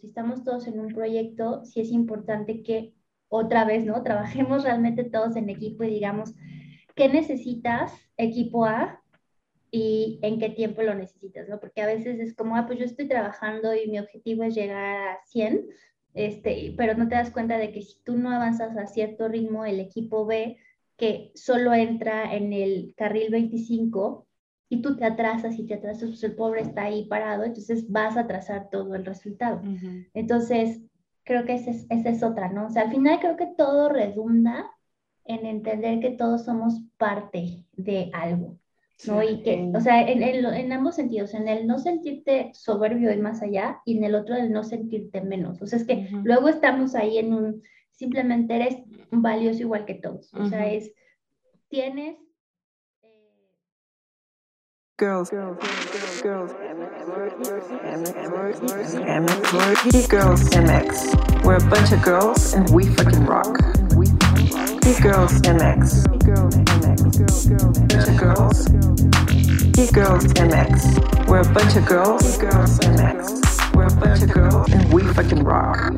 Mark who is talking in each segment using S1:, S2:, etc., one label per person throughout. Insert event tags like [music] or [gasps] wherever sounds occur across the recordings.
S1: si estamos todos en un proyecto, sí es importante que otra vez, ¿no? [laughs] Trabajemos realmente todos en equipo y digamos, ¿qué necesitas, equipo A? y en qué tiempo lo necesitas, ¿no? Porque a veces es como, ah, pues yo estoy trabajando y mi objetivo es llegar a 100, este, pero no te das cuenta de que si tú no avanzas a cierto ritmo, el equipo B, que solo entra en el carril 25 y tú te atrasas y te atrasas, pues el pobre está ahí parado, entonces vas a atrasar todo el resultado. Entonces, creo que esa es, esa es otra, ¿no? O sea, al final creo que todo redunda en entender que todos somos parte de algo. ¿no? Y que, o sea, en, en, ambos sentidos, en el no sentirte soberbio y más allá, y en el otro el no sentirte menos. O sea, es que luego estamos ahí en un, simplemente eres valioso igual que todos. O sea, es, tienes... Girls, girls, girls, girls, girls, girls, girls, MX. We're a bunch of girls and we fucking rock. We girls MX. Girls MX. Bunch of girls. Geek Girls MX. We're a bunch of girls. Girls MX. We're a bunch of girls and. We fucking rock.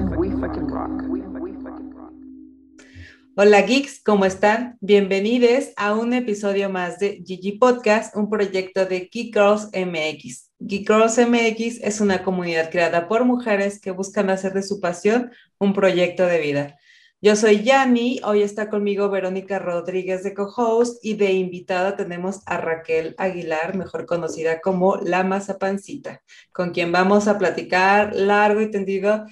S1: Hola geeks, ¿cómo están? Bienvenidos a un episodio más de Gigi Podcast, un proyecto de Geek Girls MX. Geek Girls MX es una comunidad creada por mujeres que buscan hacer de su pasión un proyecto de vida. Yo soy Yami, hoy está conmigo Verónica Rodríguez de co-host y de invitada tenemos a Raquel Aguilar, mejor conocida como La Mazapancita, con quien vamos a platicar largo y tendido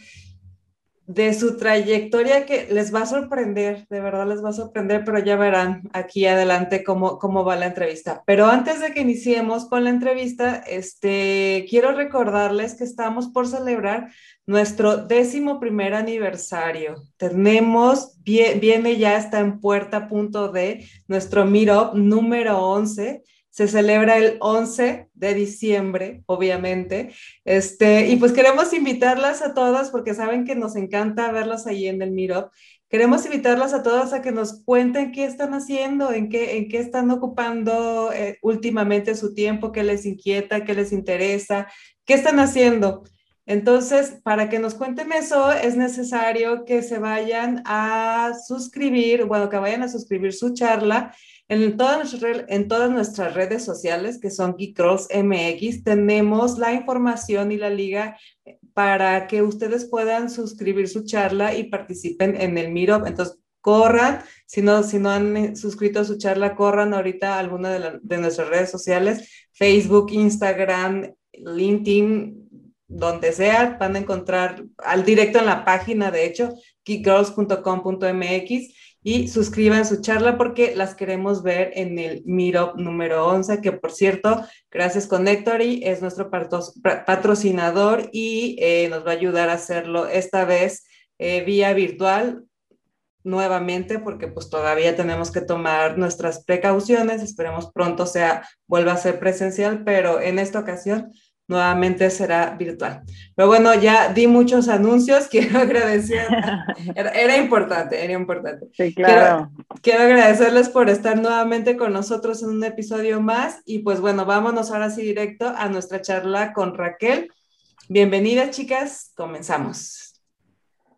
S1: de su trayectoria que les va a sorprender, de verdad les va a sorprender, pero ya verán aquí adelante cómo, cómo va la entrevista. Pero antes de que iniciemos con la entrevista, este, quiero recordarles que estamos por celebrar nuestro décimo primer aniversario. Tenemos, viene ya, está en puerta punto de nuestro Meetup número 11 se celebra el 11 de diciembre, obviamente. Este, y pues queremos invitarlas a todas, porque saben que nos encanta verlas ahí en el Miro. Queremos invitarlas a todas a que nos cuenten qué están haciendo, en qué, en qué están ocupando eh, últimamente su tiempo, qué les inquieta, qué les interesa, qué están haciendo. Entonces, para que nos cuenten eso, es necesario que se vayan a suscribir, bueno, que vayan a suscribir su charla en todas, en todas nuestras redes sociales, que son Geek MX, tenemos la información y la liga eh, para que ustedes puedan suscribir su charla y participen en el Miro. Entonces, corran, si no, si no han eh, suscrito a su charla, corran ahorita a alguna de nuestras redes sociales, Facebook, Instagram, LinkedIn, donde sea, van a encontrar al directo en la página, de hecho, geekgirls.com.mx y suscriban su charla porque las queremos ver en el Meetup número 11, que por cierto, gracias Connectory, es nuestro patrocinador y eh, nos va a ayudar a hacerlo esta vez eh, vía virtual nuevamente porque pues todavía tenemos que tomar nuestras precauciones, esperemos pronto sea vuelva a ser presencial, pero en esta ocasión nuevamente será virtual. Pero bueno, ya di muchos anuncios, [laughs] quiero agradecer, era, importante, era importante.
S2: Sí, claro.
S1: Quiero, agradecerles por estar nuevamente con nosotros en un episodio más y pues bueno, vámonos ahora sí directo a nuestra charla con Raquel. Bienvenidas chicas, comenzamos.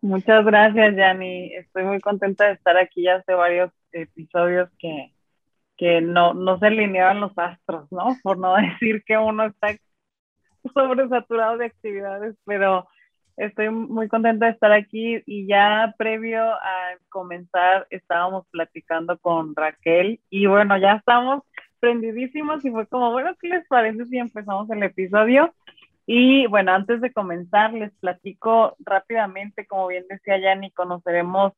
S2: Muchas gracias, Yanni. Estoy muy contenta de estar aquí ya hace varios episodios que, que no, no se alineaban los astros, ¿no? Por no [laughs] decir que uno está [laughs] sobresaturado de actividades, pero estoy muy contenta de estar aquí y ya previo a comenzar estábamos platicando con Raquel y bueno, ya estamos prendidísimos y fue como, bueno, ¿qué les parece si empezamos el episodio? Y bueno, antes de comenzar, les platico rápidamente, como bien decía Yanni, conoceremos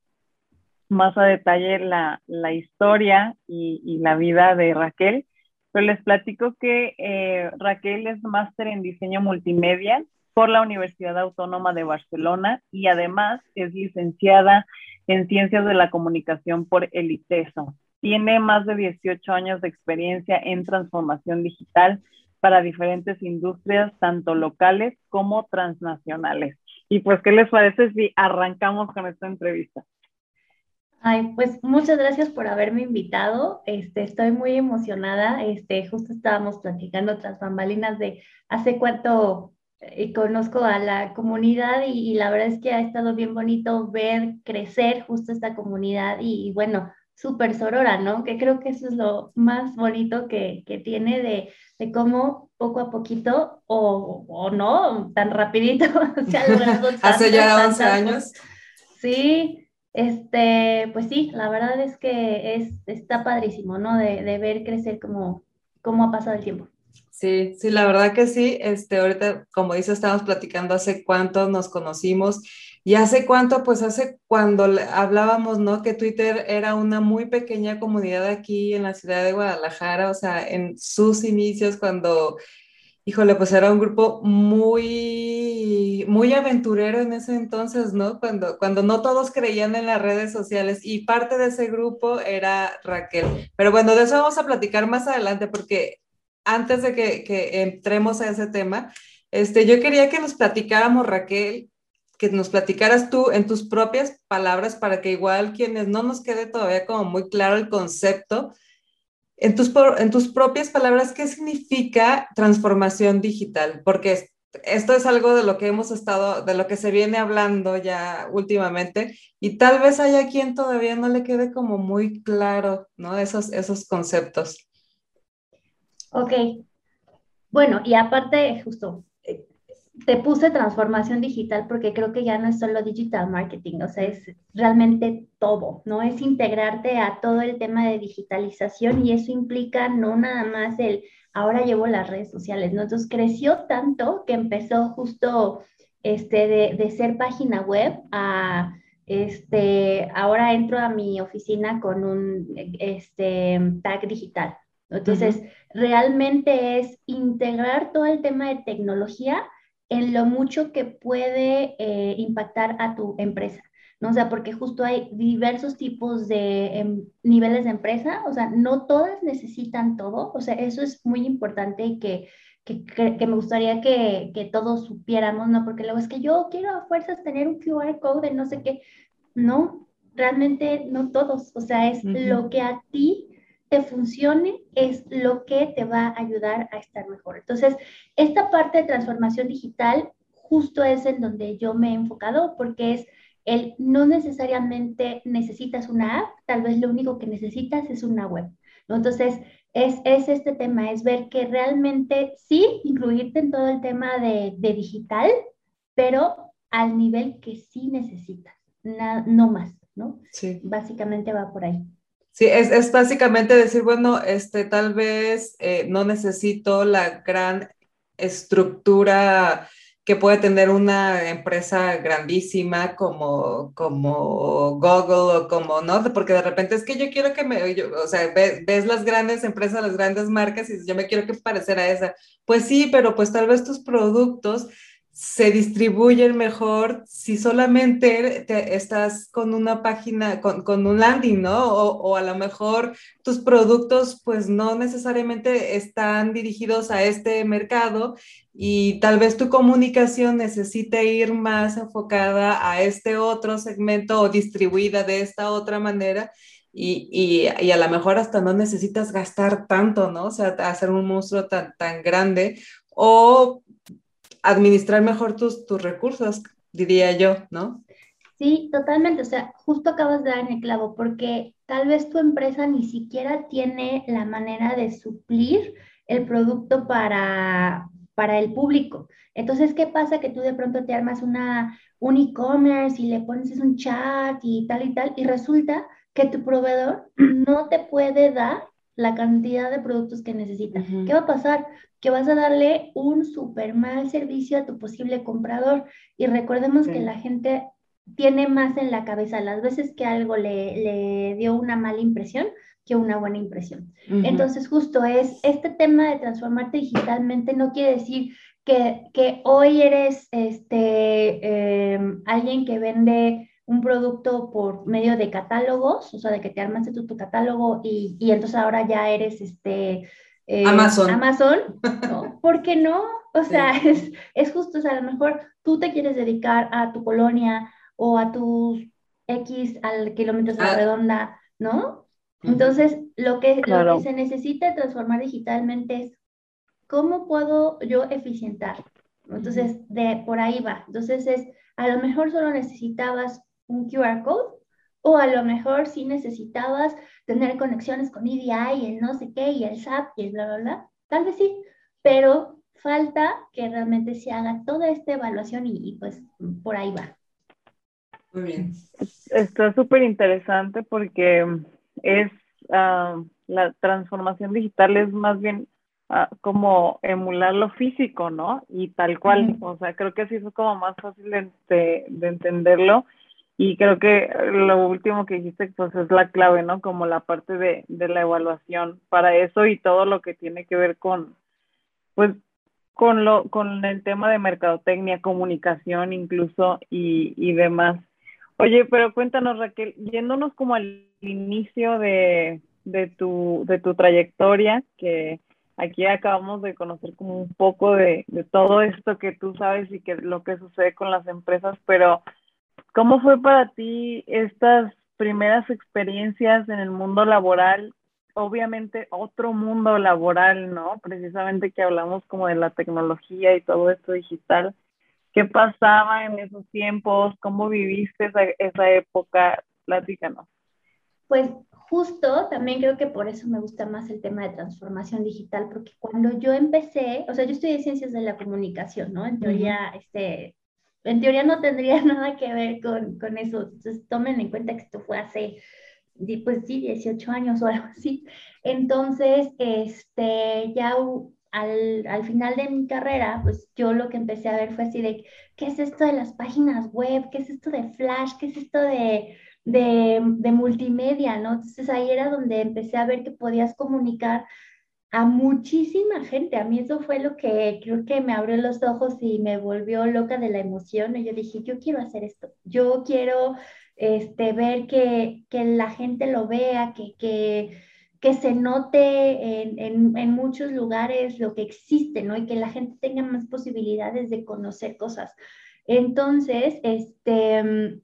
S2: más a detalle la, la historia y, y, la vida de Raquel. Pero les platico que eh, Raquel es máster en diseño multimedia por la Universidad Autónoma de Barcelona y además es licenciada en Ciencias de la Comunicación por el ITESO. Tiene más de 18 años de experiencia en transformación digital para diferentes industrias, tanto locales como transnacionales. Y pues, ¿qué les parece si arrancamos con esta entrevista?
S1: Ay, pues muchas gracias por haberme invitado. Este, estoy muy emocionada. Este, justo estábamos platicando otras bambalinas de hace cuánto
S3: y conozco a la comunidad y, la verdad es que ha estado bien bonito ver crecer justo esta comunidad y, bueno, súper sorora, ¿no? Que creo que eso es lo más bonito que, que tiene de, de, cómo poco a poquito o, o no, tan rapidito se ha logrado.
S1: Hace ya 11 años.
S3: Sí, este, pues sí, la verdad es que es, está padrísimo, ¿no? De, de ver crecer como, cómo ha pasado el tiempo.
S1: Sí, sí, la verdad que sí. Este, ahorita, como dice, estamos platicando hace cuánto nos conocimos y hace cuánto, pues hace cuando hablábamos, ¿no? Que Twitter era una muy pequeña comunidad aquí en la ciudad de Guadalajara, o sea, en sus inicios, cuando, híjole, pues era un grupo muy, muy aventurero en ese entonces, ¿no? Cuando, cuando no todos creían en las redes sociales y parte de ese grupo era Raquel. Pero bueno, de eso vamos a platicar más adelante porque antes de que, entremos a ese tema, este, yo quería que nos platicáramos, Raquel, que nos platicaras tú en tus propias palabras para que igual quienes no nos quede todavía como muy claro el concepto, en tus, en tus propias palabras, ¿qué significa transformación digital? Porque esto es algo de lo que hemos estado, de lo que se viene hablando ya últimamente y tal vez haya quien todavía no le quede como muy claro, ¿no? Esos, esos conceptos.
S3: Ok. Bueno, y aparte, justo, te puse transformación digital porque creo que ya no es solo digital marketing, o sea, es realmente todo, ¿no? Es integrarte a todo el tema de digitalización y eso implica no nada más el, ahora llevo las redes sociales, ¿no? Entonces creció tanto que empezó justo este, de, de ser página web a, este, ahora entro a mi oficina con un este, tag digital, entonces, realmente es integrar todo el tema de tecnología en lo mucho que puede eh, impactar a tu empresa. ¿no? O sea, porque justo hay diversos tipos de em, niveles de empresa, o sea, no todas necesitan todo, o sea, eso es muy importante y que, que, que, me gustaría que, que, todos supiéramos, ¿no? Porque luego es que yo quiero a fuerzas tener un QR code de no sé qué, no, realmente no todos, o sea, es lo que a ti te funcione es lo que te va a ayudar a estar mejor. Entonces, esta parte de transformación digital justo es en donde yo me he enfocado porque es el no necesariamente necesitas una app, tal vez lo único que necesitas es una web. Entonces, es, es, este tema, es ver que realmente sí, incluirte en todo el tema de, de digital, pero al nivel que sí necesitas, no más, ¿no? Sí. Básicamente va por ahí.
S1: Sí, es, es, básicamente decir, bueno, este, tal vez eh, no necesito la gran estructura que puede tener una empresa grandísima como, como Google o como, ¿no? Porque de repente es que yo quiero que me, o sea, ves, ves, las grandes empresas, las grandes marcas y yo me quiero que parecer a esa. Pues sí, pero pues tal vez tus productos se distribuyen mejor si solamente te, estás con una página, con, un landing, ¿no? O, a lo mejor tus productos pues no necesariamente están dirigidos a este mercado y tal vez tu comunicación necesite ir más enfocada a este otro segmento o distribuida de esta otra manera. Y, y, y, a lo mejor hasta no necesitas gastar tanto, ¿no? O sea, hacer un monstruo tan, tan grande o administrar mejor tus, tus recursos, diría yo, ¿no?
S3: Sí, totalmente. O sea, justo acabas de dar en el clavo, porque tal vez tu empresa ni siquiera tiene la manera de suplir el producto para, para el público. Entonces, ¿qué pasa? Que tú de pronto te armas una, un e-commerce y le pones un chat y tal y tal, y resulta que tu proveedor no te puede dar la cantidad de productos que necesita. ¿Qué va a pasar? Que vas a darle un súper mal servicio a tu posible comprador. Y recordemos que la gente tiene más en la cabeza las veces que algo le, le dio una mala impresión que una buena impresión. Entonces, justo es este tema de transformarte digitalmente no quiere decir que, que hoy eres este, em, alguien que vende un producto por medio de catálogos, o sea, de que te armaste tu, tu catálogo y, y, entonces ahora ya eres este...
S1: Eh, Amazon.
S3: Amazon, [laughs] ¿no? ¿Por qué no? O sea, es, es justo, o sea, a lo mejor tú te quieres dedicar a tu colonia o a tus X al kilómetros de la ah. redonda, ¿no? Entonces, lo que, lo que se necesita transformar digitalmente es cómo puedo yo eficientar Entonces, de por ahí va. Entonces, es, a lo mejor solo necesitabas un QR code o a lo mejor sí necesitabas tener conexiones con EDI y el no sé qué y el SAP y el bla, bla, bla. Tal vez sí, pero falta que realmente se haga toda esta evaluación y, pues por ahí va.
S1: Muy bien.
S2: Está súper interesante porque es ah, la transformación digital es más bien ah, como emular lo físico, ¿no? Y tal cual, o sea, creo que así es como más fácil de, de, entenderlo. Y creo que lo último que dijiste, pues es la clave, ¿no? Como la parte de, de la evaluación para eso y todo lo que tiene que ver con, pues, con, lo, con el tema de mercadotecnia, comunicación incluso y, y demás. Oye, pero cuéntanos, Raquel, yéndonos como al inicio de, de, tu, de tu trayectoria, que aquí acabamos de conocer como un poco de, de todo esto que tú sabes y que lo que sucede con las empresas, pero ¿cómo fue para ti estas primeras experiencias en el mundo laboral obviamente otro mundo laboral, ¿no? Precisamente que hablamos como de la tecnología y todo esto digital. ¿Qué pasaba en esos tiempos? ¿Cómo viviste esa, esa época? Platícanos.
S3: Pues justo también creo que por eso me gusta más el tema de transformación digital, porque cuando yo empecé, o sea, yo estudié ciencias de la comunicación, ¿no? En teoría, este, en teoría no tendría [laughs] nada que ver con, con eso. Entonces, tomen en cuenta que esto fue hace pues sí, 18 años o algo así. Entonces, este, ya al, al, final de mi carrera, pues yo lo que empecé a ver fue así de, ¿qué es esto de las páginas web? ¿Qué es esto de Flash? ¿Qué es esto de, de, de multimedia? ¿no? Entonces ahí era donde empecé a ver que podías comunicar a muchísima gente. A mí eso fue lo que creo que me abrió los ojos y me volvió loca de la emoción. Y yo dije, yo quiero hacer esto. Yo quiero este, ver que, que la gente lo vea, que, que, que se note en, en, en, muchos lugares lo que existe, ¿no? Y que la gente tenga más posibilidades de conocer cosas. Entonces, este, mm,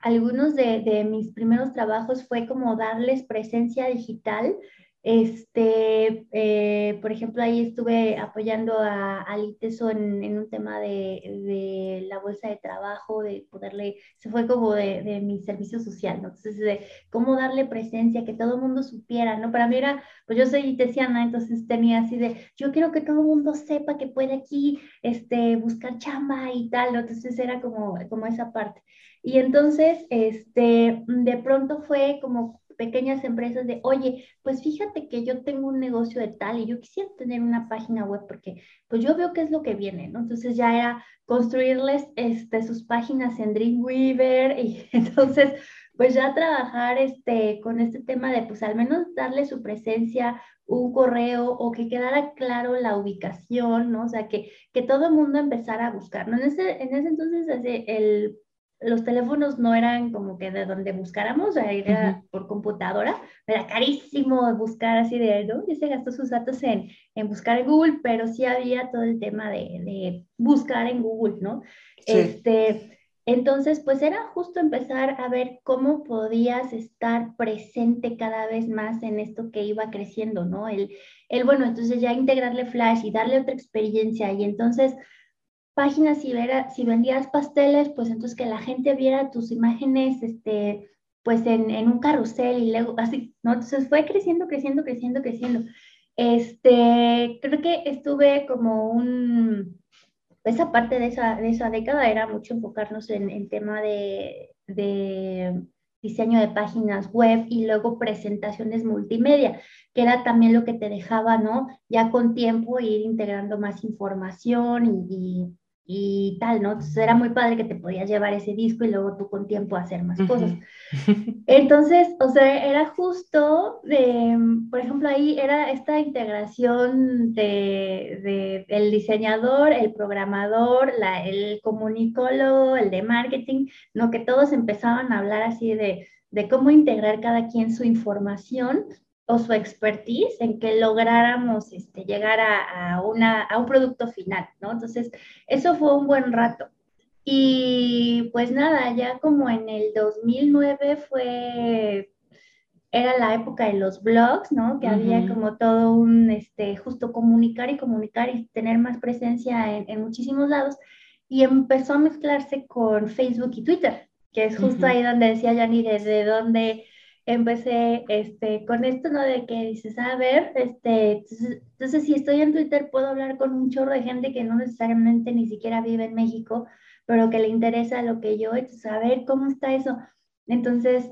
S3: algunos de, de mis primeros trabajos fue como darles presencia digital este, eh, por ejemplo, ahí estuve apoyando a, a Liteso en, un tema de, de, la bolsa de trabajo, de poderle, se fue como de, de, mi servicio social, ¿no? Entonces, de cómo darle presencia, que todo el mundo supiera, ¿no? Para mí era, pues yo soy litesiana, entonces tenía así de, yo quiero que todo el mundo sepa que puede aquí, este, buscar chamba y tal. Entonces era como, como esa parte. Y entonces, este, de pronto fue como pequeñas empresas de, oye, pues fíjate que yo tengo un negocio de tal y yo quisiera tener una página web porque pues yo veo qué es lo que viene, ¿no? Entonces ya era construirles este, sus páginas en Dreamweaver y [laughs] entonces pues ya trabajar este, con este tema de pues al menos darle su presencia, un correo o que quedara claro la ubicación, ¿no? O sea, que, que todo el mundo empezara a buscar, ¿no? En ese, en ese entonces el los teléfonos no eran como que de donde buscáramos, era por computadora, era carísimo buscar así de, ¿no? Y se gastó sus datos en, en buscar en Google, pero sí había todo el tema de, de buscar en Google, ¿no? Este, entonces, pues era justo empezar a ver cómo podías estar presente cada vez más en esto que iba creciendo, ¿no? El, el bueno, entonces ya integrarle Flash y darle otra experiencia y entonces páginas, si, si vendías pasteles, pues entonces que la gente viera tus imágenes, este, pues en, en, un carrusel y luego así, ¿no? Entonces fue creciendo, creciendo, creciendo, creciendo. Este, creo que estuve como un, esa parte de esa, de esa década era mucho enfocarnos en el tema de, diseño de páginas web y luego presentaciones multimedia, que era también lo que te dejaba, ¿no? Ya con tiempo ir integrando más información y tal, ¿no? Entonces era muy padre que te podías llevar ese disco y luego tú con tiempo hacer más cosas. [laughs] Entonces, o sea, era justo, de, por ejemplo, ahí era esta integración de, de el diseñador, el programador, la, el comunicólogo, el de marketing, ¿no? Que todos empezaban a hablar así de, de cómo integrar cada quien su información o su expertise en que lográramos este, llegar a, una, a un producto final, ¿no? Entonces, eso fue un buen rato. Y pues nada, ya como en el 2009 fue era la época de los blogs, ¿no? Que había como todo un, este, justo comunicar y comunicar y tener más presencia en, muchísimos lados. Y empezó a mezclarse con Facebook y Twitter, que es justo ahí donde decía Yanni, desde donde empecé este, con esto, ¿no? De que dices, a ver, este, entonces, si estoy en Twitter puedo hablar con un chorro de gente que no necesariamente ni siquiera vive en México, pero que le interesa lo que yo, entonces, a ver cómo está eso. Entonces,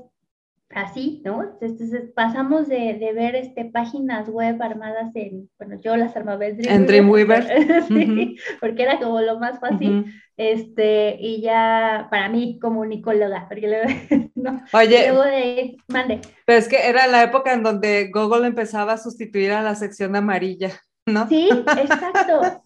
S3: así, ¿no? Entonces pasamos de, de, ver este, páginas web armadas en, bueno, yo las armaba en
S1: Dreamweaver. En Dreamweaver. [laughs]
S3: sí, porque era como lo más fácil, este, y ya para mí como unicóloga, porque luego, [laughs] no,
S1: Oye,
S3: luego de, mande.
S1: Pero es que era la época en donde Google empezaba a sustituir a la sección amarilla, ¿no?
S3: Sí, [laughs] exacto.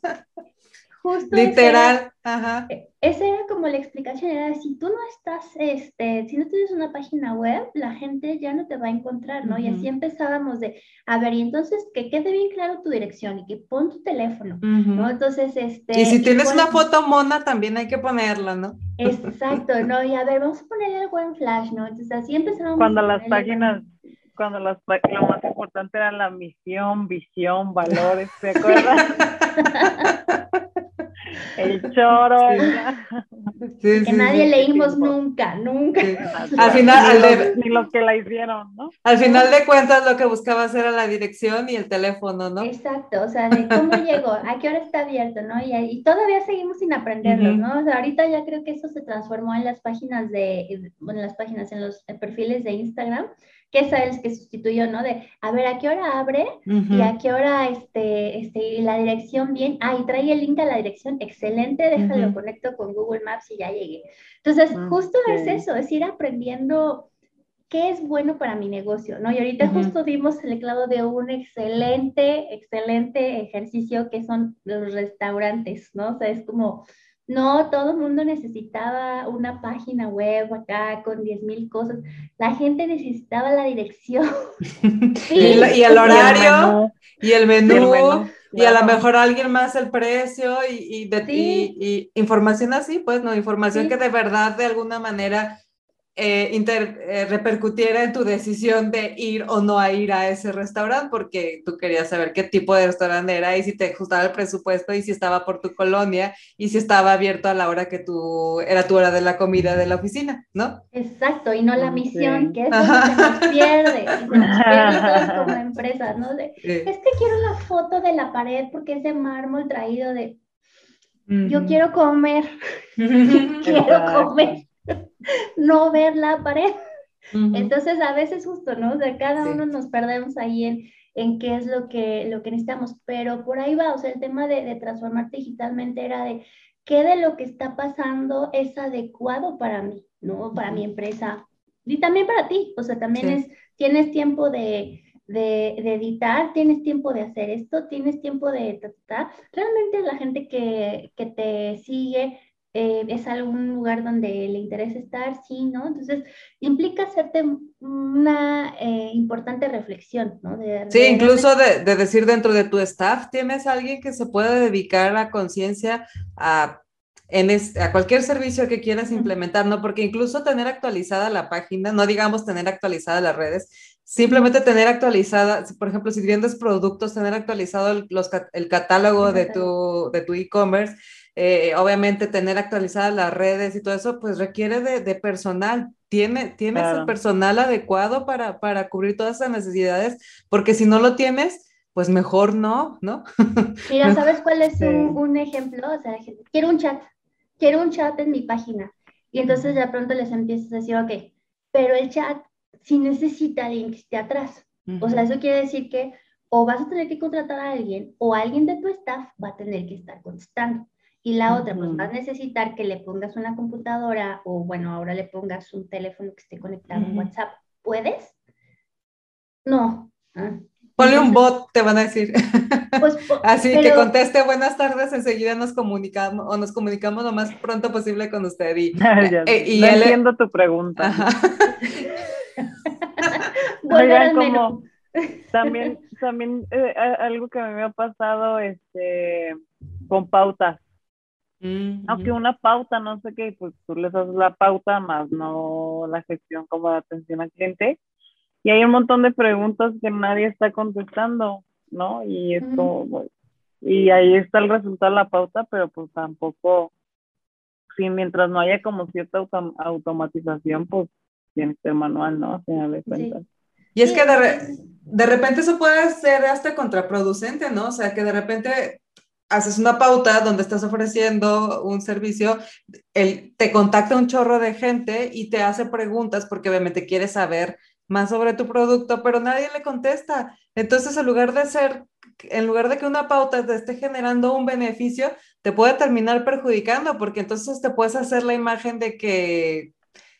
S3: Justo
S1: Literal, ajá.
S3: E, esa era como la explicación, era si tú no estás, este, si no tienes una página web, la gente ya no te va a encontrar, ¿no? Y así empezábamos de, a ver, y entonces que quede bien claro tu dirección y que pon tu teléfono, ¿no? Entonces, este...
S1: Y si tienes una foto mona, también hay que ponerla, ¿no?
S3: Exacto, ¿no? Y a ver, vamos a ponerle el buen flash, ¿no? Entonces así empezamos.
S2: Cuando las páginas cuando las, lo más importante era la misión, visión, valores, ¿se acuerdan? [laughs] El choro.
S3: que nadie leímos nunca, nunca.
S1: Al final,
S2: ni, los, que la hicieron, ¿no?
S1: Al final de cuentas, lo que buscabas era la dirección y el teléfono, ¿no?
S3: Exacto, o sea, de cómo llegó, [laughs] a qué hora está abierto, ¿no? Y, todavía seguimos sin aprenderlo, ¿no? O sea, ahorita ya creo que eso se transformó en las páginas de, bueno, en las páginas, en los perfiles de Instagram que es el que sustituyó, ¿no? De, a ver, ¿a qué hora abre? Y a qué hora, este, este, la dirección bien, ah, y trae el link a la dirección, excelente, déjalo, conecto con Google Maps y ya llegué. Entonces, justo es eso, es ir aprendiendo qué es bueno para mi negocio, ¿no? Y ahorita justo dimos el clavo de un excelente, excelente ejercicio que son los restaurantes, ¿no? O sea, es como no, todo el mundo necesitaba una página web acá con 10 mil cosas. La gente necesitaba la dirección. [laughs]
S1: y, el horario, y el menú, y, a lo mejor alguien más el precio y, de, información así, pues, ¿no? Información que de verdad de alguna manera eh, eh, repercutiera en tu decisión de ir o no a ir a ese restaurante, porque tú querías saber qué tipo de restaurante era y si te ajustaba el presupuesto y si estaba por tu colonia y si estaba abierto a la hora que tú era tu hora de la comida de la oficina, ¿no?
S3: Exacto, y no la misión, que eso se nos pierde, se nos pierde [laughs] como empresa, ¿no? Es que quiero la foto de la pared porque es de mármol traído de... Yo quiero comer, [laughs] quiero comer. No ver la pared. Entonces, a veces justo, ¿no? De cada uno nos perdemos ahí en, en qué es lo que, lo que necesitamos, pero por ahí va, o sea, el tema de, de transformarte digitalmente era de qué de lo que está pasando es adecuado para mí, ¿no? Para mi empresa y también para ti, o sea, también es, tienes tiempo de, de, de, editar, tienes tiempo de hacer esto, tienes tiempo de... Realmente la gente que, que te sigue eh, es algún lugar donde le interesa estar, sí, ¿no? Entonces, implica hacerte una eh, importante reflexión, ¿no?
S1: sí, incluso de, de, decir dentro de tu staff, ¿tienes alguien que se pueda dedicar a conciencia a, en a cualquier servicio que quieras implementar, ¿no? Porque incluso tener actualizada la página, no digamos tener actualizadas las redes, simplemente tener actualizada, por ejemplo, si vendes productos, tener actualizado el, los, el catálogo de tu de tu e-commerce eh, obviamente tener actualizadas las redes y todo eso, pues requiere de, personal. ¿Tiene, ¿Tienes el personal adecuado para, para cubrir todas esas necesidades? Porque si no lo tienes, pues mejor no, ¿no? [laughs]
S3: Mira, ¿sabes cuál es un, ejemplo? O sea, quiero un chat, quiero un chat en mi página. Y entonces de pronto les empiezas a decir, ok, pero el chat sí necesita alguien que esté atrás. O sea, eso quiere decir que o vas a tener que contratar a alguien o alguien de tu staff va a tener que estar contestando. Y la otra, pues vas a necesitar que le pongas una computadora o bueno, ahora le pongas un teléfono que esté conectado en WhatsApp. ¿Puedes? No.
S1: Ah. Ponle un bot, te van a decir. [laughs] Pues, Así que conteste buenas tardes, enseguida nos comunicamos o nos comunicamos lo más pronto posible con usted. Y, [laughs]
S2: eh, y no entiendo tu pregunta. [laughs] Oigan, como también, también eh, algo que me ha pasado este, con pautas aunque una pauta, no sé qué, pues tú les haces la pauta, más no la gestión como de atención al cliente. y hay un montón de preguntas que nadie está contestando, ¿no? Y esto, y ahí está el resultado de la pauta, pero pues tampoco, sí, mientras no haya como cierta automatización, pues tiene que ser manual, ¿no? de
S1: Y es que de, de repente eso puede ser hasta contraproducente, ¿no? O sea, que de repente haces una pauta donde estás ofreciendo un servicio, el, te contacta un chorro de gente y te hace preguntas porque obviamente quiere saber más sobre tu producto, pero nadie le contesta. Entonces, en lugar de ser, en lugar de que una pauta te esté generando un beneficio, te puede terminar perjudicando porque entonces te puedes hacer la imagen de que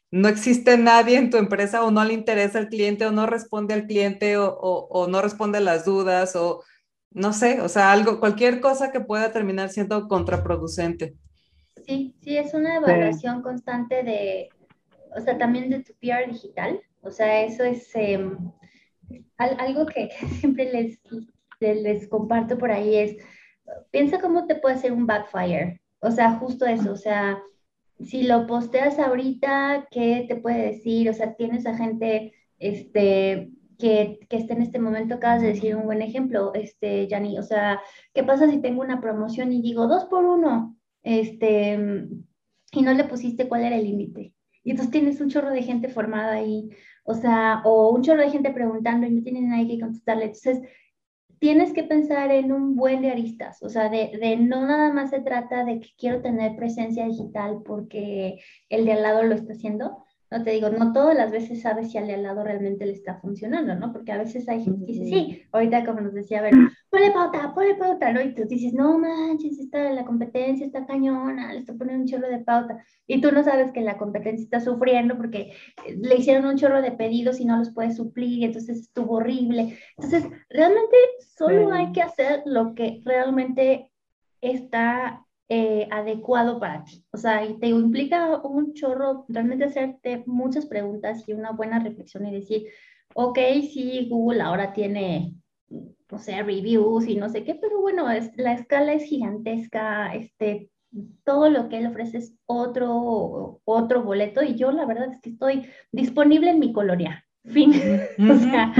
S1: no existe nadie en tu empresa o no le interesa al cliente o no responde al cliente o, o no responde a las dudas o no sé, o sea, algo, cualquier cosa que pueda terminar siendo contraproducente.
S3: Sí, sí, es una evaluación constante de, o sea, también de tu PR digital. O sea, eso es em, algo que, [laughs] siempre les, les comparto por ahí es, piensa cómo te puede hacer un backfire. O sea, justo eso, o sea, si lo posteas ahorita, ¿qué te puede decir? O sea, tienes a gente, este, que, que esté en este momento, acabas de decir un buen ejemplo, este, Yanni, o sea, ¿qué pasa si tengo una promoción y digo dos por uno, este, y no le pusiste cuál era el límite? Y entonces tienes un chorro de gente formada ahí, o sea, o un chorro de gente preguntando y no tienen nadie que contestarle. Entonces, tienes que pensar en un buen de aristas, o sea, de, de, no nada más se trata de que quiero tener presencia digital porque el de al lado lo está haciendo, no te digo, no todas las veces sabes si al de al lado realmente le está funcionando, ¿no? Porque a veces hay gente que dice, sí, ahorita como nos decía, a ver, ponle pauta, ponle pauta, ¿no? Y tú dices, no manches, está la competencia está cañona, le está poniendo un chorro de pauta. Y tú no sabes que la competencia está sufriendo porque eh, le hicieron un chorro de pedidos y no los puede suplir, entonces estuvo horrible. Entonces, realmente solo hay que hacer lo que realmente está eh, adecuado para ti. O sea, y te implica un chorro realmente hacerte muchas preguntas y una buena reflexión y decir, ok, sí, Google ahora tiene, no sé, reviews y no sé qué, pero bueno, es, la escala es gigantesca, este, todo lo que él ofrece es otro, otro boleto y yo la verdad es que estoy disponible en mi colonia. Fin. [laughs] o sea,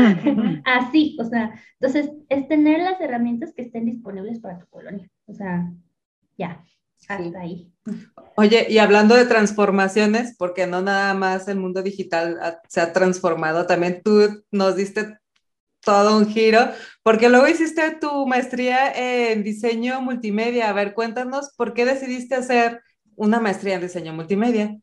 S3: así, o sea, entonces es tener las herramientas que estén disponibles para tu colonia. O sea, ya, hasta ahí.
S1: Oye, y hablando de transformaciones, porque no nada más el mundo digital se ha transformado, también tú nos diste todo un giro, porque luego hiciste tu maestría en diseño multimedia. A ver, cuéntanos, ¿por qué decidiste hacer una maestría en diseño multimedia?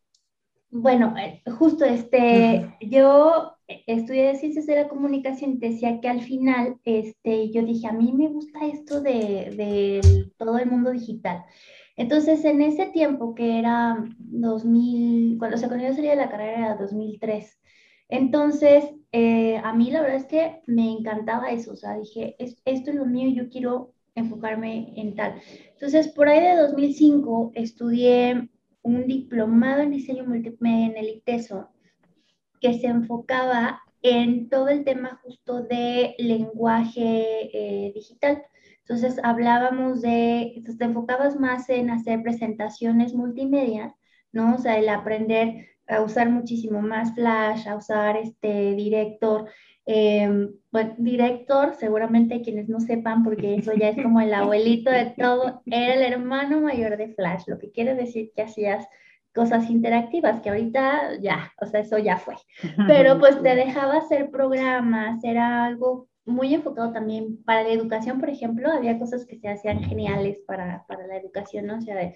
S3: Bueno, eh, justo este, yo estudié ciencias de la comunicación y decía que al final, este, yo dije, a mí me gusta esto de, de todo el mundo digital. Entonces, en ese tiempo que era 2000, cuando se conoció salía de la carrera era 2003. Entonces, eh, a mí la verdad es que me encantaba eso, o sea, dije, esto es lo mío, yo quiero enfocarme en tal. Entonces, por ahí de 2005 estudié un diplomado en diseño multimedia en el ITESO, que se enfocaba en todo el tema justo de lenguaje eh, digital. Entonces hablábamos de, entonces te enfocabas más en hacer presentaciones multimedia, ¿no? O sea, el aprender a usar muchísimo más Flash, a usar este Director. Eh, bueno, Director, seguramente quienes no sepan, porque eso ya es como el [laughs] abuelito de todo, era el hermano mayor de Flash, lo que quiere decir que hacías cosas interactivas, que ahorita ya, o sea, eso ya fue. Pero pues te dejaba hacer programas, era algo muy enfocado también para la educación, por ejemplo, había cosas que se hacían geniales para, para la educación, ¿no? O sea,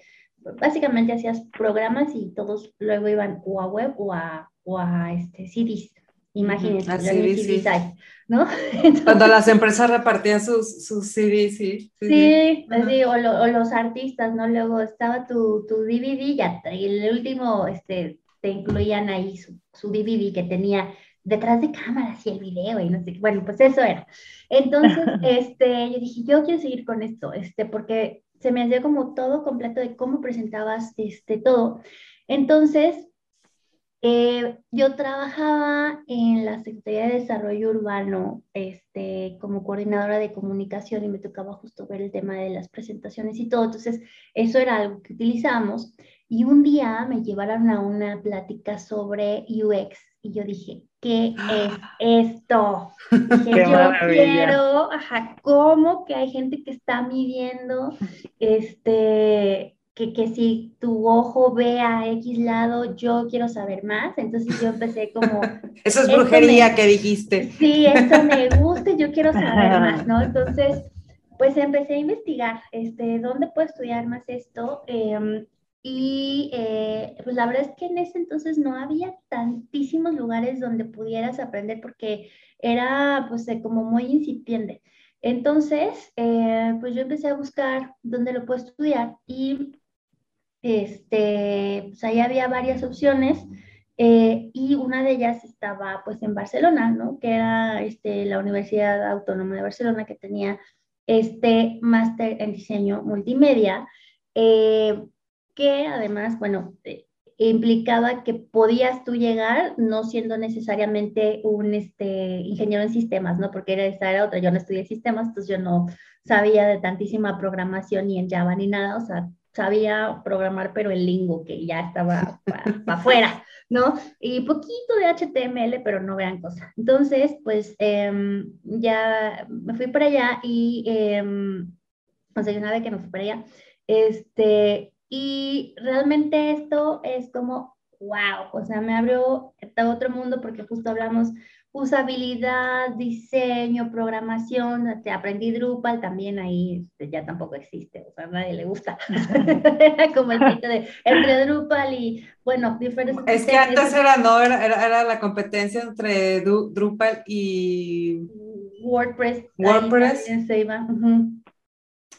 S3: básicamente hacías programas y todos luego iban o a web o a, o a este, CDs. Imagínense,
S1: CDs, ¿no? [laughs] Cuando las empresas repartían sus, sus CDs,
S3: sí. Sí, pues sí, o, los artistas, ¿no? Luego estaba tu, tu DVD y el último, este, te incluían ahí su, su DVD que tenía detrás de cámaras y el video y no sé, bueno, pues eso era. Entonces, [laughs] este, yo dije, yo quiero seguir con esto, este, porque se me hacía como todo completo de cómo presentabas este, todo. Entonces, eh, yo trabajaba en la Secretaría de Desarrollo Urbano este, como coordinadora de comunicación y me tocaba justo ver el tema de las presentaciones y todo. Entonces, eso era algo que utilizamos. Y un día me llevaron a una plática sobre UX y yo dije, ¿qué es [gasps] esto? [laughs] Dije, yo quiero, ajá, ¿cómo que hay gente que está midiendo, este, que, que si tu ojo ve a X lado, yo quiero saber más? Entonces yo empecé como... [laughs]
S1: Eso es brujería que dijiste.
S3: Sí, eso me gusta, yo quiero saber más, ¿no? Entonces, pues empecé a investigar, este, ¿dónde puedo estudiar más esto? Eh, y eh, pues la verdad es que en ese entonces no había tantísimos lugares donde pudieras aprender porque era pues como muy incipiente. Entonces, eh, pues yo empecé a buscar dónde lo puedo estudiar y este, pues ahí había varias opciones eh, y una de ellas estaba pues en Barcelona, ¿no? Que era este, la Universidad Autónoma de Barcelona que tenía este máster en diseño multimedia que además, bueno, eh, implicaba que podías tú llegar no siendo necesariamente un este, ingeniero en sistemas, ¿no? Porque era, esa era otra, yo no estudié sistemas, entonces yo no sabía de tantísima programación ni en Java ni nada, o sea, sabía programar, pero en Lingo, que ya estaba para afuera, ¿no? Y poquito de HTML, pero no gran cosa. Entonces, pues em, ya me fui para allá y, eh, o sea, una vez que me fui para allá, este, y realmente esto es como, wow, o sea, me abrió otro mundo porque justo hablamos usabilidad, diseño, programación, te aprendí Drupal, también ahí este, ya tampoco existe, o sea, a nadie le gusta. era [laughs] como el sitio de entre Drupal y, bueno, diferentes...
S1: Es que antes era, no, era, era, la competencia entre Drupal y...
S3: WordPress.
S1: WordPress.
S3: se iba.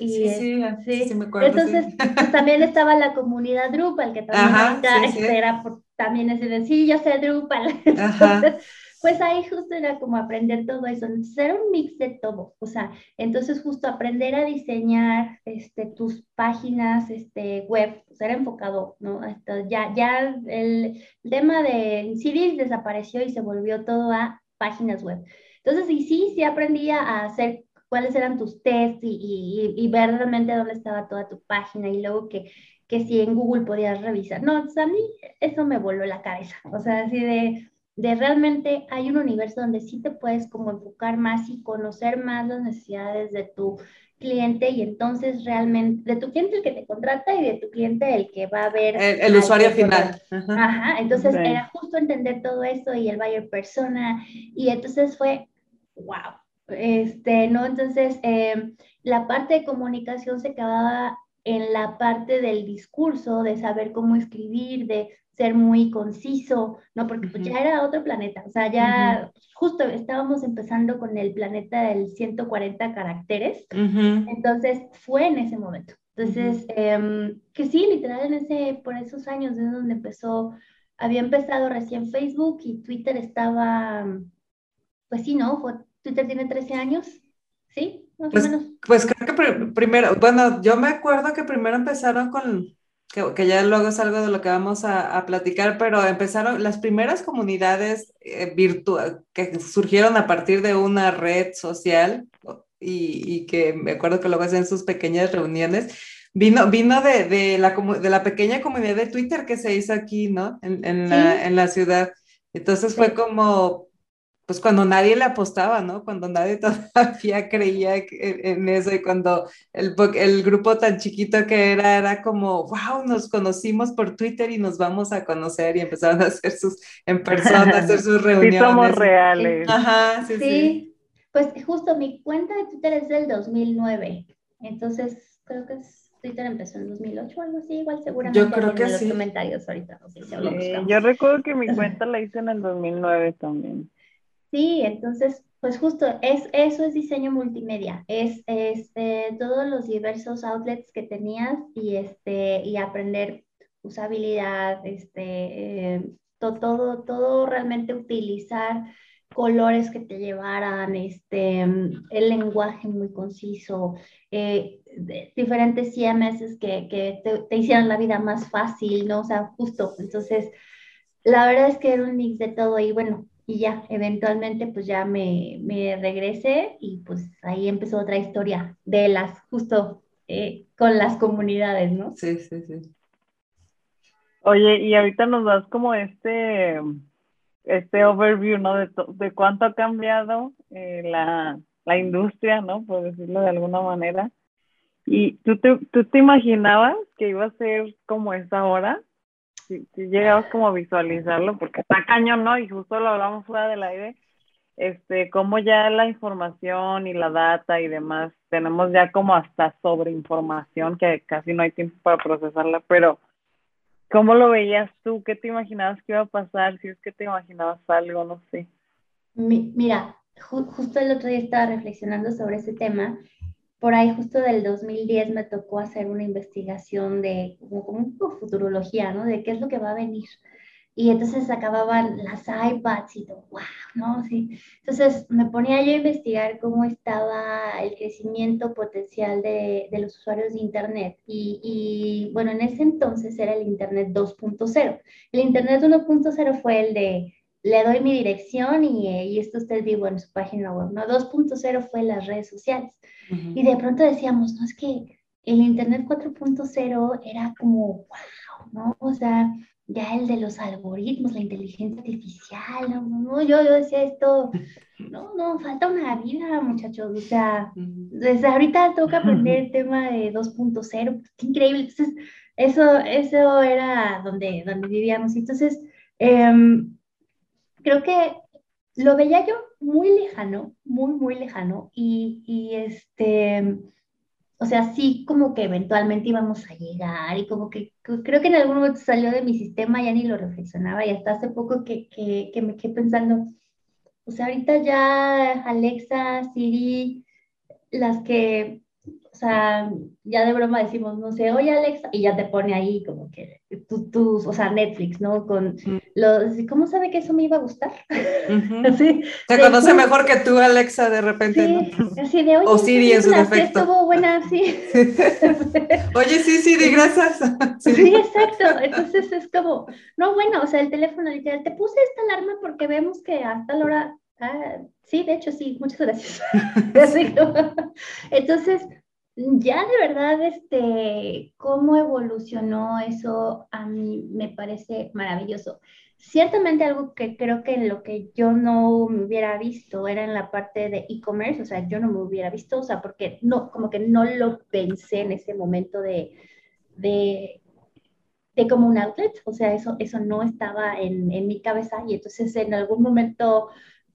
S1: Y, sí, sí, sí, sí, me acuerdo.
S3: Entonces, pues, también estaba la comunidad Drupal, que también era por, también ese de, sí, yo sé Drupal. Entonces, pues ahí justo era como aprender todo eso. Entonces, era un mix de todo. O sea, entonces justo aprender a diseñar este, tus páginas este, web, pues era enfocado, ¿no? ya, ya el, tema de CDs desapareció y se volvió todo a páginas web. Entonces, y sí, sí aprendí a hacer cuáles eran tus tests y, y, ver realmente dónde estaba toda tu página y luego que, que si en Google podías revisar. No, a mí eso me voló la cabeza. O sea, así de, de realmente hay un universo donde sí te puedes como enfocar más y conocer más las necesidades de tu cliente y entonces realmente de tu cliente el que te contrata y de tu cliente el que va a ver
S1: el, usuario final.
S3: Ajá, entonces era justo entender todo eso y el buyer persona y entonces fue wow. Este, ¿no? Entonces, em, la parte de comunicación se quedaba en la parte del discurso, de saber cómo escribir, de ser muy conciso, ¿no? Porque pues, ya era otro planeta, o sea, ya justo estábamos empezando con el planeta del 140 caracteres, entonces fue en ese momento. Entonces, em, que sí, literal, en ese, por esos años es donde empezó, había empezado recién Facebook y Twitter estaba, pues sí, ¿no? Twitter tiene 13 años, ¿sí? Más
S1: pues,
S3: o menos.
S1: Pues creo que primero, bueno, yo me acuerdo que primero empezaron con, que, ya luego es algo de lo que vamos a, platicar, pero empezaron las primeras comunidades eh, virtuales que surgieron a partir de una red social y, que me acuerdo que luego hacían sus pequeñas reuniones. Vino, vino de, de, la, de la pequeña comunidad de Twitter que se hizo aquí, ¿no? En, en, la, en la, ciudad. Entonces fue como, pues cuando nadie le apostaba, ¿no? Cuando nadie [laughs] todavía creía en eso y cuando el, el, grupo tan chiquito que era, era como, wow, nos conocimos por Twitter y nos vamos a conocer y empezaron a hacer sus, en persona, a hacer [laughs] sus reuniones.
S2: Sí, somos reales.
S1: Ajá, sí,
S3: sí, Pues justo mi cuenta de Twitter es del 2009, entonces creo que Twitter empezó en 2008 o algo así, igual seguramente
S1: yo creo que
S3: en
S1: los
S3: comentarios ahorita. No sé si
S2: yo recuerdo que mi cuenta la hice en el 2009 también.
S3: Sí, entonces, pues justo es, eso es diseño multimedia, es, este todos los diversos outlets que tenías y, este, y aprender usabilidad, este, eh, todo, todo realmente utilizar colores que te llevaran, este, el lenguaje muy conciso, eh, diferentes CMS que, que te, te, hicieran la vida más fácil, ¿no? O sea, justo, entonces, la verdad es que era un mix de todo y bueno, y ya, eventualmente pues ya me, me regresé y pues ahí empezó otra historia de las, justo eh, con las comunidades, ¿no?
S1: Sí, sí, sí.
S2: Oye, y ahorita nos das como este, este overview, ¿no? De, de cuánto ha cambiado eh, la, la, industria, ¿no? Por decirlo de alguna manera. ¿Y tú te, tú te imaginabas que iba a ser como es ahora? Si, si llegabas como a visualizarlo, porque está cañón, ¿no? Y justo lo hablamos fuera del aire, este, como ya la información y la data y demás, tenemos ya como hasta sobreinformación que casi no hay tiempo para procesarla, pero ¿cómo lo veías tú? ¿Qué te imaginabas que iba a pasar? Si es que te imaginabas algo, no sé.
S3: mira, justo el otro día estaba reflexionando sobre ese tema. Por ahí, justo del 2010, me tocó hacer una investigación de como, futurología, ¿no? De qué es lo que va a venir y entonces acababan las iPads y todo, wow, ¿no? Sí. Entonces me ponía yo a investigar cómo estaba el crecimiento potencial de, de los usuarios de Internet. Y, y, bueno, en ese entonces era el Internet 2.0. El Internet 1.0 fue el de le doy mi dirección y, y, esto usted vivo en su página web, ¿no? 2.0 fue las redes sociales. Y de pronto decíamos, no, es que el Internet 4.0 era como, wow, ¿no? O sea, ya el de los algoritmos, la inteligencia artificial, no, no, yo, yo decía esto, [laughs] no, no, falta una vida, muchachos, o sea, desde ahorita que aprender el [laughs] tema de 2.0, qué increíble, entonces, eso, eso era donde, donde vivíamos, entonces, em, creo que lo veía yo muy lejano, muy, muy lejano, y, este o sea, sí como que eventualmente íbamos a llegar y como que creo que en algún momento salió de mi sistema, ya ni lo reflexionaba y hasta hace poco que, que, que me quedé pensando, o sea, ahorita ya Alexa, Siri, las que o sea, ya de broma decimos, no sé, oye Alexa, y ya te pone ahí como que tú, o sea, Netflix, ¿no? Con los, ¿cómo sabe que eso me iba a gustar? [laughs]
S1: así, Te conoce mejor que tú, Alexa, de repente,
S3: sí, Así de, oye,
S1: o Siri en su defecto.
S3: Estuvo buena, sí. [laughs]
S1: oye, sí, Siri, gracias. [laughs]
S3: Sí. exacto. Entonces es como, no, bueno, o sea, el teléfono literal, te puse esta alarma porque vemos que hasta la hora, ah, sí, de hecho, sí, muchas gracias. Entonces, ya de verdad, este, cómo evolucionó eso a mí me parece maravilloso. Ciertamente algo que creo que en lo que yo no me hubiera visto era en la parte de e-commerce, o sea, yo no me hubiera visto, o sea, porque no, como que no lo pensé en ese momento de, de, de como un outlet, o sea, eso, eso no estaba en, en mi cabeza y entonces en algún momento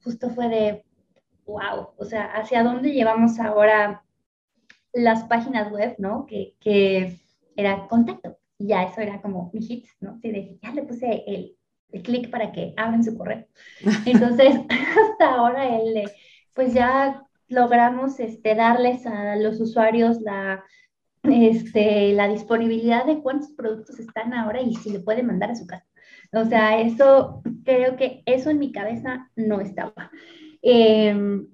S3: justo fue de, wow, o sea, ¿hacia dónde llevamos ahora? Las páginas web, ¿no? Que, que era contacto. Y ya eso era como mi hit, ¿no? Sí, de, ya le puse el, el clic para que abran su correo. [laughs] Entonces, [laughs] hasta ahora, el, pues ya logramos este, darles a los usuarios la, este, la disponibilidad de cuántos productos están ahora y si le pueden mandar a su casa. O sea, eso, creo que eso en mi cabeza no estaba. Em,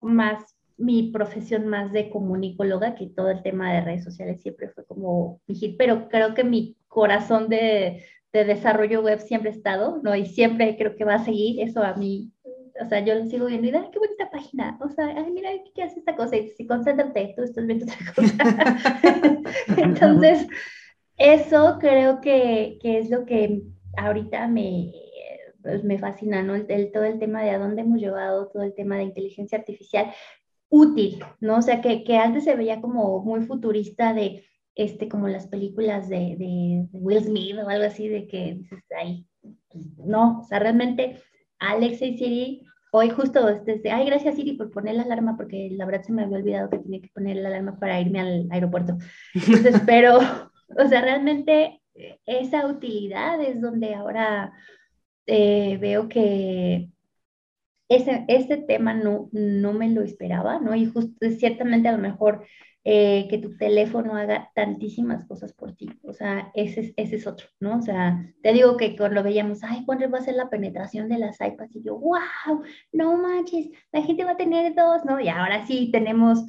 S3: más mi profesión más de comunicóloga, que todo el tema de redes sociales siempre fue como mi hit, pero creo que mi corazón de, de desarrollo web siempre ha estado, ¿no? Y siempre creo que va a seguir eso a mí. O sea, yo lo sigo viendo y da, qué bonita página. O sea, ay, mira, ¿qué hace esta cosa? Y si concéntrate, tú estás viendo otra cosa. [laughs] Entonces, eso creo que, que, es lo que ahorita me, pues me fascina, ¿no? El, todo el tema de a dónde hemos llevado, todo el tema de inteligencia artificial, útil, ¿no? O sea, que, que antes se veía como muy futurista de, este, como las películas de, de, Will Smith o algo así, de que dices, ay, no, o sea, realmente Alexa y Siri, hoy justo desde, ay, gracias Siri por poner la alarma, porque la verdad se me había olvidado que tenía que poner la alarma para irme al aeropuerto. Entonces, [laughs] pero, o sea, realmente esa utilidad es donde ahora eh, veo que ese, ese tema no, no me lo esperaba, ¿no? Y justo, ciertamente a lo mejor eh, que tu teléfono haga tantísimas cosas por ti, o sea, ese, ese es otro, ¿no? O sea, te digo que cuando veíamos, ay, ¿cuándo va a ser la penetración de las iPads? Y yo, wow, no manches, la gente va a tener dos, ¿no? Y ahora sí tenemos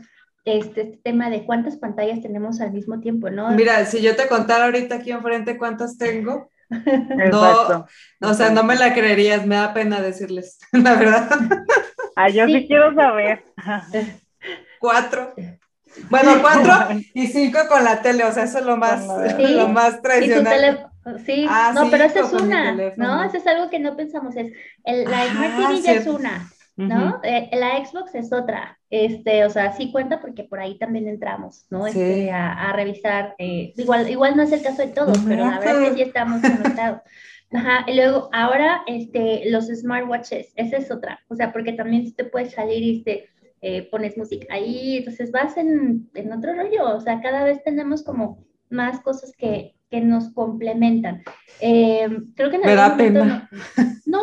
S3: este, este, tema de cuántas pantallas tenemos al mismo tiempo, ¿no?
S1: Mira, si yo te contara ahorita aquí enfrente cuántas tengo, [laughs] no, o sea, no me la creerías, me da pena decirles, [laughs] la verdad.
S2: Ah, yo sí, quiero saber.
S1: Cuatro. [laughs] Bueno, cuatro y cinco con la tele, o sea, eso es lo más, lo más tradicional.
S3: Sí, ah, no, pero esa es una, ¿no? Eso es algo que no pensamos, es, el, la Smart TV ya es una, ¿no? Eh, la Xbox es otra, este, o sea, sí cuenta porque por ahí también entramos, ¿no? Este, a, revisar, eh, igual, igual no es el caso de todos, pero la verdad es que sí estamos conectados. [laughs] Ajá, y luego ahora este, los smartwatches, esa es otra, o sea, porque también te puedes salir y te eh, pones música ahí, entonces vas en, en, otro rollo, o sea, cada vez tenemos como más cosas que, que nos complementan. Eh, creo que en
S1: Me da pena.
S3: No,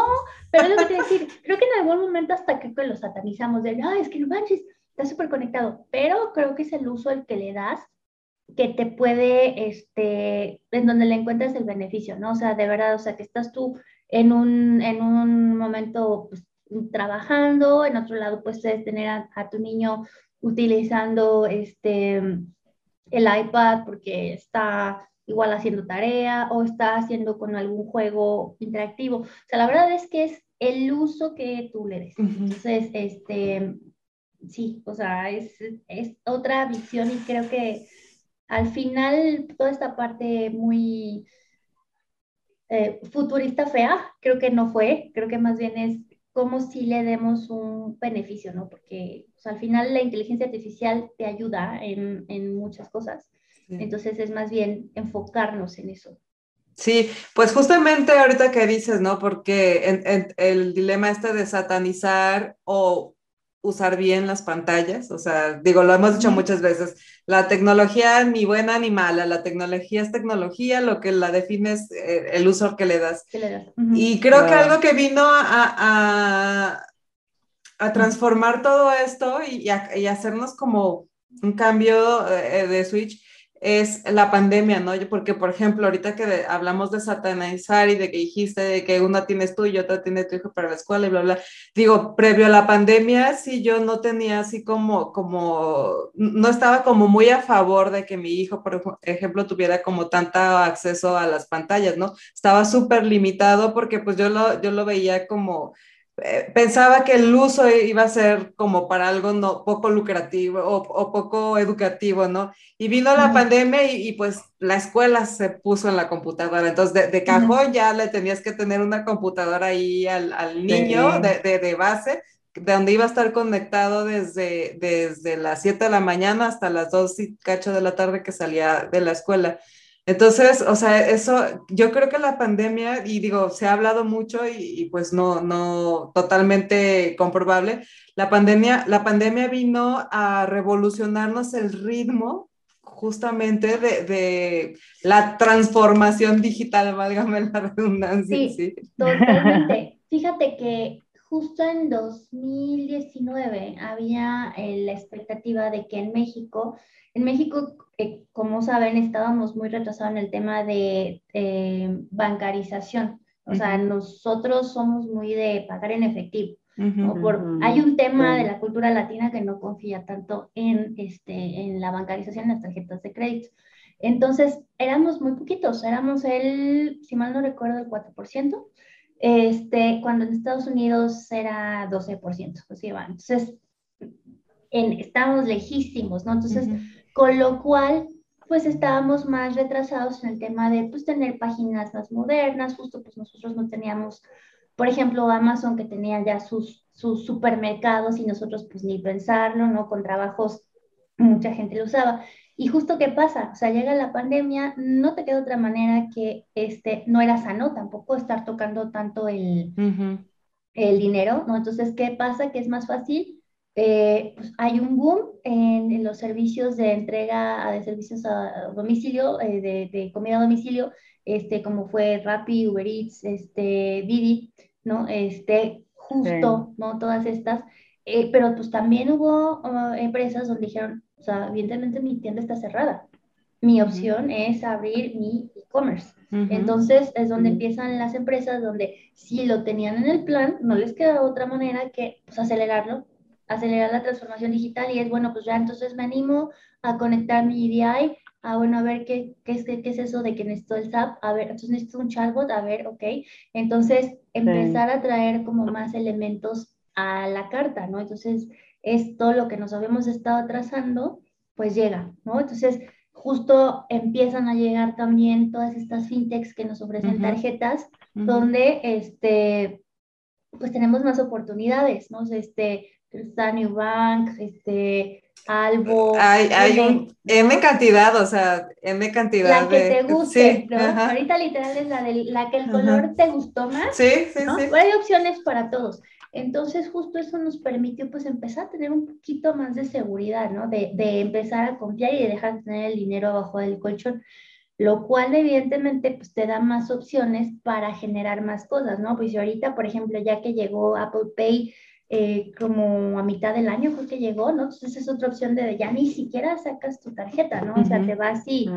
S3: pero es lo que te decir, creo que en algún momento hasta que lo satanizamos de, ah, es que no manches, está súper conectado, pero creo que es el uso el que le das que te puede, este, en donde le encuentras el beneficio, ¿no? O sea, de verdad, o sea, que estás tú en un, en un momento pues, trabajando, en otro lado pues puedes tener a, tu niño utilizando este, el iPad porque está igual haciendo tarea o está haciendo con algún juego interactivo. O sea, la verdad es que es el uso que tú le des. Entonces, este, sí, o sea, es, es otra visión y creo que al final toda esta parte muy eh, futurista fea, creo que no fue, creo que más bien es como si le demos un beneficio, ¿no? Porque al final la inteligencia artificial te ayuda en, en muchas cosas. Entonces es más bien enfocarnos en eso.
S1: Sí, pues justamente ahorita que dices, ¿no? Porque en, el dilema este de satanizar o usar bien las pantallas, o sea, digo, lo hemos dicho muchas veces, la tecnología ni buena ni mala, la tecnología es tecnología, lo que la define es eh, el uso que le das. Y creo que algo que vino a, a, transformar todo esto y, y, hacernos como un cambio eh, de switch es la pandemia, ¿no? Porque, por ejemplo, ahorita que hablamos de satanizar y de que dijiste de que una tienes tú y otra tiene tu hijo para la escuela y bla, bla, digo, previo a la pandemia, sí, yo no tenía así como, como, no estaba como muy a favor de que mi hijo, por ejemplo, tuviera como tanto acceso a las pantallas, ¿no? Estaba súper limitado porque pues yo lo, yo lo veía como pensaba que el uso iba a ser como para algo no, poco lucrativo o, poco educativo, ¿no? Y vino la pandemia y, pues la escuela se puso en la computadora, entonces de, cajón ya le tenías que tener una computadora ahí al, al niño de, de, de, base, de donde iba a estar conectado desde, desde las 7 de la mañana hasta las 2 y cacho de la tarde que salía de la escuela. Entonces, o sea, eso, yo creo que la pandemia, y digo, se ha hablado mucho y, pues no, no totalmente comprobable, la pandemia, la pandemia vino a revolucionarnos el ritmo justamente de, la transformación digital, válgame la redundancia.
S3: Sí, totalmente. [laughs] Fíjate que justo en 2019 había eh, la expectativa de que en México, en México eh, como saben, estábamos muy retrasados en el tema de eh, bancarización. O sea, nosotros somos muy de pagar en efectivo. Por, hay un tema de la cultura latina que no confía tanto en, este, en la bancarización de las tarjetas de crédito. Entonces, éramos muy poquitos, éramos el, si mal no recuerdo, el 4%, este, cuando en Estados Unidos era 12%. Pues, Entonces, en, estábamos lejísimos, ¿no? Entonces, con lo cual pues estábamos más retrasados en el tema de pues tener páginas más modernas, justo pues nosotros no teníamos, por ejemplo, Amazon que tenía ya sus, sus supermercados y nosotros pues ni pensarlo, ¿no? Con trabajos mucha gente lo usaba. Y justo qué pasa, o sea, llega la pandemia, no te queda otra manera que este, no era sano tampoco estar tocando tanto el, el dinero, ¿no? Entonces, ¿qué pasa? Que es más fácil eh, pues hay un boom en, los servicios de entrega de servicios a domicilio, eh, de, comida a domicilio, este, como fue Rappi, Uber Eats, este, Didi, ¿no? Este, justo, ¿no? Todas estas. Eh, pero pues también hubo uh, empresas donde dijeron, o sea, evidentemente mi tienda está cerrada. Mi opción es abrir mi e-commerce. Entonces es donde empiezan las empresas donde si lo tenían en el plan, no les queda otra manera que pues, acelerarlo acelerar la transformación digital y es, bueno, pues ya entonces me animo a conectar mi EDI, a, bueno, a ver qué, qué, es, qué, es eso de que necesito el SAP, a ver, entonces necesito un chatbot, a ver, ok, entonces empezar a traer como más elementos a la carta, ¿no? Entonces, es todo lo que nos habíamos estado trazando, pues llega, ¿no? Entonces, justo empiezan a llegar también todas estas fintechs que nos ofrecen tarjetas, donde este, pues tenemos más oportunidades, ¿no? Este, está New Bank, este, Albo.
S1: Hay, hay un M cantidad, o sea, M cantidad.
S3: La que te guste, sí, Ahorita literal es la, de, la que el color te gustó más.
S1: Sí, sí,
S3: ¿no?
S1: sí.
S3: hay opciones para todos. Entonces, justo eso nos permitió pues empezar a tener un poquito más de seguridad, ¿no? De, de empezar a confiar y de dejar de tener el dinero abajo del colchón, lo cual evidentemente pues te da más opciones para generar más cosas, ¿no? Pues ahorita, por ejemplo, ya que llegó Apple Pay, eh, como a mitad del año creo que llegó, ¿no? Entonces es otra opción de ya ni siquiera sacas tu tarjeta, ¿no? O sea, te vas así,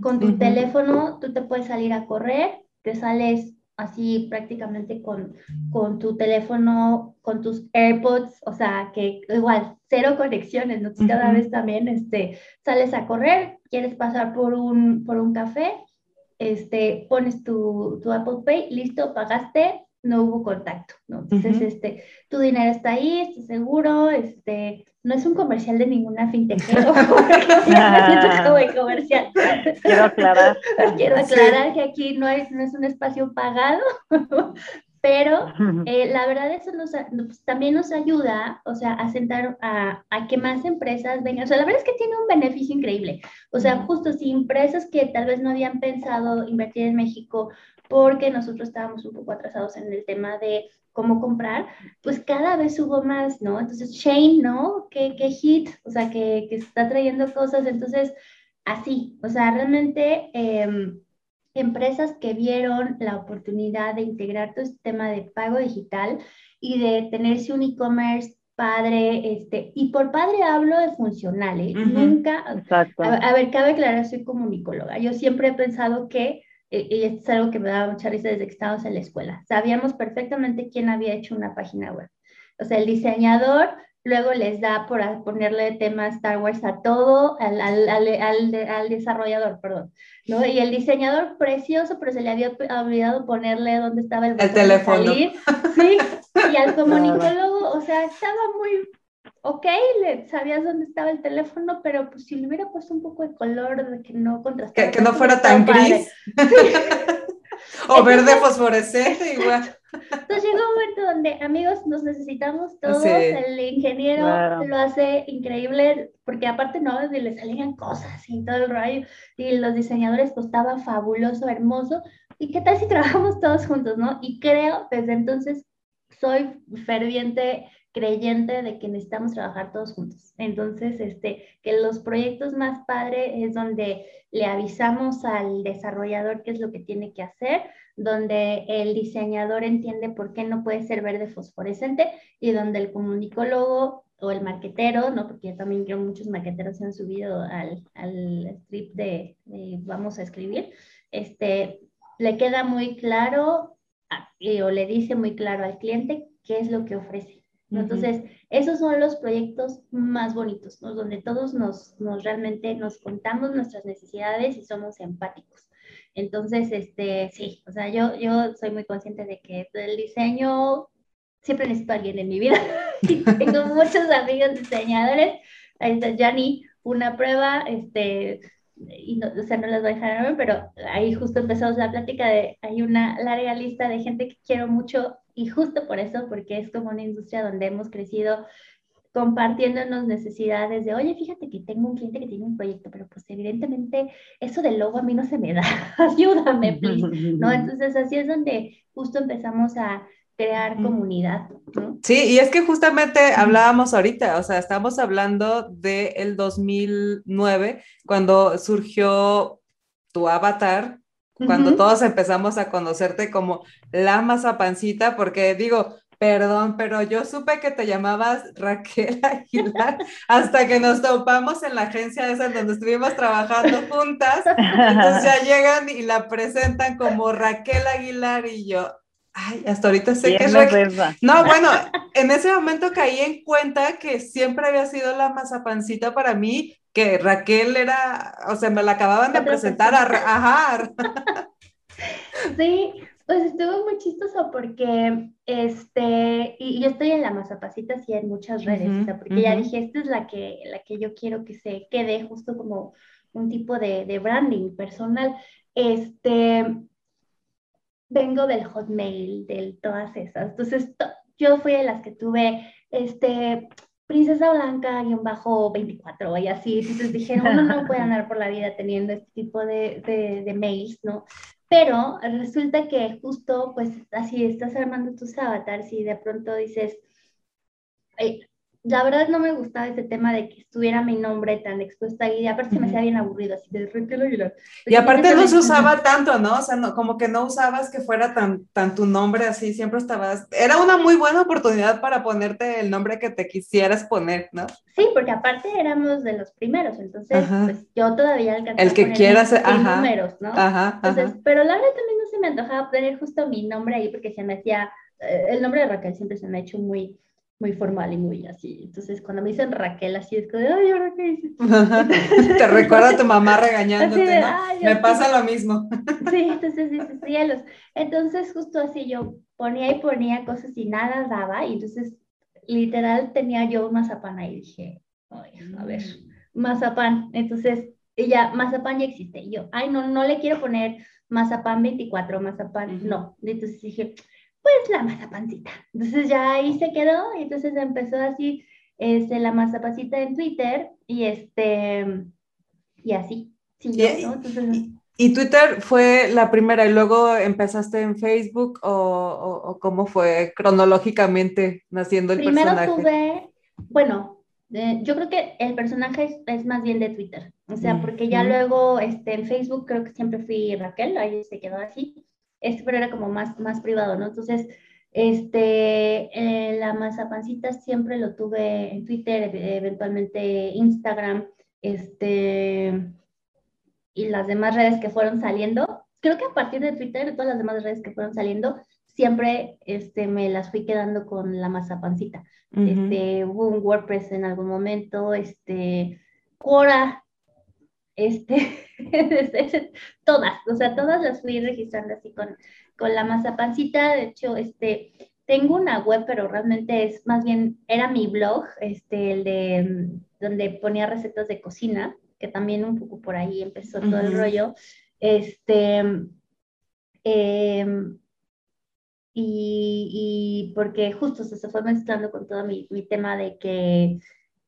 S3: con tu teléfono, tú te puedes salir a correr, te sales así prácticamente con, con tu teléfono, con tus AirPods, o sea, que igual, cero conexiones, ¿no? cada vez también este, sales a correr, quieres pasar por un, por un café, este, pones tu, tu Apple Pay, listo, pagaste, no hubo contacto, ¿no? Entonces, este, tu dinero está ahí, estás seguro, este, no es un comercial de ninguna fintech, [laughs] como comercial.
S2: Quiero aclarar. [laughs]
S3: Quiero aclarar que aquí no es, no es un espacio pagado, [laughs] pero eh, la verdad eso nos, pues, también nos ayuda, o sea, a sentar a, a, que más empresas vengan. O sea, la verdad es que tiene un beneficio increíble. O sea, justo si empresas que tal vez no habían pensado invertir en México porque nosotros estábamos un poco atrasados en el tema de cómo comprar, pues cada vez hubo más, ¿no? Entonces, Shane, ¿no? ¿Qué, qué hit? O sea, que, que, está trayendo cosas. Entonces, así, o sea, realmente em, empresas que vieron la oportunidad de integrar todo este tema de pago digital y de tenerse un e-commerce padre, este, y por padre hablo de funcional, ¿eh? nunca, a, a, ver, cabe aclarar, soy comunicóloga, yo siempre he pensado que y esto es algo que me daba mucha risa desde que estábamos en la escuela. Sabíamos perfectamente quién había hecho una página web. O sea, el diseñador luego les da por ponerle tema Star Wars a todo, al, al, al, al, desarrollador, perdón, ¿no? Y el diseñador precioso, pero se le había olvidado ponerle dónde estaba el,
S1: el teléfono.
S3: Sí, y al [laughs] comunicólogo, o sea, estaba muy ok, le, sabías dónde estaba el teléfono, pero pues si le hubiera puesto un poco de color, de que no contrastara.
S1: Que, que no fuera tan gris. [laughs] o verde fosforescente igual.
S3: Entonces llegó un momento donde, amigos, nos necesitamos todos, el ingeniero lo hace increíble, porque aparte no, le salían cosas y todo el rollo, y los diseñadores pues estaba fabuloso, hermoso, y qué tal si trabajamos todos juntos, ¿no? Y creo, desde entonces, soy ferviente creyente de que necesitamos trabajar todos juntos. Entonces, este, que los proyectos más padres es donde le avisamos al desarrollador qué es lo que tiene que hacer, donde el diseñador entiende por qué no puede ser verde fosforescente y donde el comunicólogo o el marquetero, ¿no? porque yo también creo muchos marqueteros se han subido al, al strip de, vamos a escribir, este, le queda muy claro o le dice muy claro al cliente qué es lo que ofrece entonces, esos son los proyectos más bonitos, ¿no? donde todos nos, nos, realmente nos contamos nuestras necesidades y somos empáticos. Entonces, este, sí, o sea, yo, yo soy muy consciente de que el diseño, siempre necesito a alguien en mi vida. [laughs] tengo muchos amigos diseñadores. Ahí está Jani, una prueba, este, y no, o sea, no las voy a dejar, pero ahí justo empezamos la plática de, hay una larga lista de gente que quiero mucho y justo por eso, porque es como una industria donde hemos crecido compartiéndonos necesidades de, oye, fíjate que tengo un cliente que tiene un proyecto, pero pues evidentemente eso del logo a mí no se me da, [laughs] ayúdame, please, ¿no? Entonces así es donde justo empezamos a crear comunidad, ¿no?
S1: Sí, y es que justamente hablábamos ahorita, o sea, estamos hablando del el 2009, cuando surgió tu avatar, cuando todos empezamos a conocerte como la mazapancita, porque digo, perdón, pero yo supe que te llamabas [laughs] Raquel Aguilar hasta que nos topamos en la agencia esa en donde estuvimos trabajando juntas. Entonces ya llegan y la presentan como Raquel Aguilar y yo, ay, hasta ahorita sé que es Raquel. No, bueno, en ese momento caí en cuenta que siempre había sido la mazapancita para mí que Raquel era, o sea, me la acababan de presentar a, ajá. [laughs]
S3: Sí, pues estuvo muy chistoso porque, este, y yo estoy en la Mazapacita, sí, en muchas redes, o sea, porque ya dije, esta es la que, la que yo quiero que se quede justo como, un tipo de, de branding personal. Este, vengo del Hotmail, de todas esas. Entonces, yo fui de las que tuve, este, Princesa Blanca y un bajo 24 y así. Entonces dije, uno no puede andar por la vida teniendo este tipo de, de, de mails, ¿no? Pero resulta que justo, pues así estás armando tus avatars y de pronto dices, la verdad no me gustaba ese tema de que estuviera mi nombre tan expuesto ahí, y aparte se me hacía bien aburrido, así de
S1: y Y aparte no se usaba tanto, ¿no? O sea, no, como que no usabas que fuera tan, tan tu nombre así, siempre estabas, era una muy buena oportunidad para ponerte el nombre que te quisieras poner, ¿no?
S3: Sí, porque aparte éramos de los primeros, entonces, pues yo todavía
S1: alcancé el que a quieras, ajá,
S3: números, ¿no? Ajá, entonces, pero la verdad también no se me antojaba poner justo mi nombre ahí porque se me hacía, eh, el nombre de Raquel siempre se me ha hecho muy muy formal y muy así. Entonces, cuando me dicen Raquel, así es como, ay, ¿ahora qué hice? [laughs]
S1: Te recuerda a tu mamá regañándote, ¿no? Me pasa lo mismo.
S3: sí, entonces dices, cielos. Entonces, justo así yo ponía y ponía cosas y nada daba, y entonces, literal, tenía yo un mazapán ahí, dije, ay, a ver, mm. mazapán. Entonces, ya, mazapán ya existe. Y yo, ay, no, no le quiero poner mazapán 24, mazapán, no. Entonces dije, pues la mazapancita. Entonces ya ahí se quedó y entonces empezó así este, la mazapancita en Twitter y este, y así.
S1: y, Twitter fue la primera y luego empezaste en Facebook o, cómo fue cronológicamente naciendo el personaje?
S3: Primero tuve, bueno, eh, yo creo que el personaje es, más bien de Twitter, o sea, porque ya luego este, en Facebook creo que siempre fui Raquel, ahí se quedó así este pero era como más, más privado, ¿no? Entonces, este, eh, la mazapancita siempre lo tuve en Twitter, eventualmente Instagram, este, y las demás redes que fueron saliendo. Creo que a partir de Twitter, todas las demás redes que fueron saliendo, siempre este, me las fui quedando con la mazapancita. este, hubo un WordPress en algún momento, este, Quora, este, [laughs] todas, o sea, todas las fui registrando así con, con la mazapancita, de hecho, este, tengo una web, pero realmente es más bien, era mi blog, este, el de, mm, donde ponía recetas de cocina, que también un poco por ahí empezó todo el rollo, este, em, y, y, porque justo se fue mezclando con todo mi, mi tema de que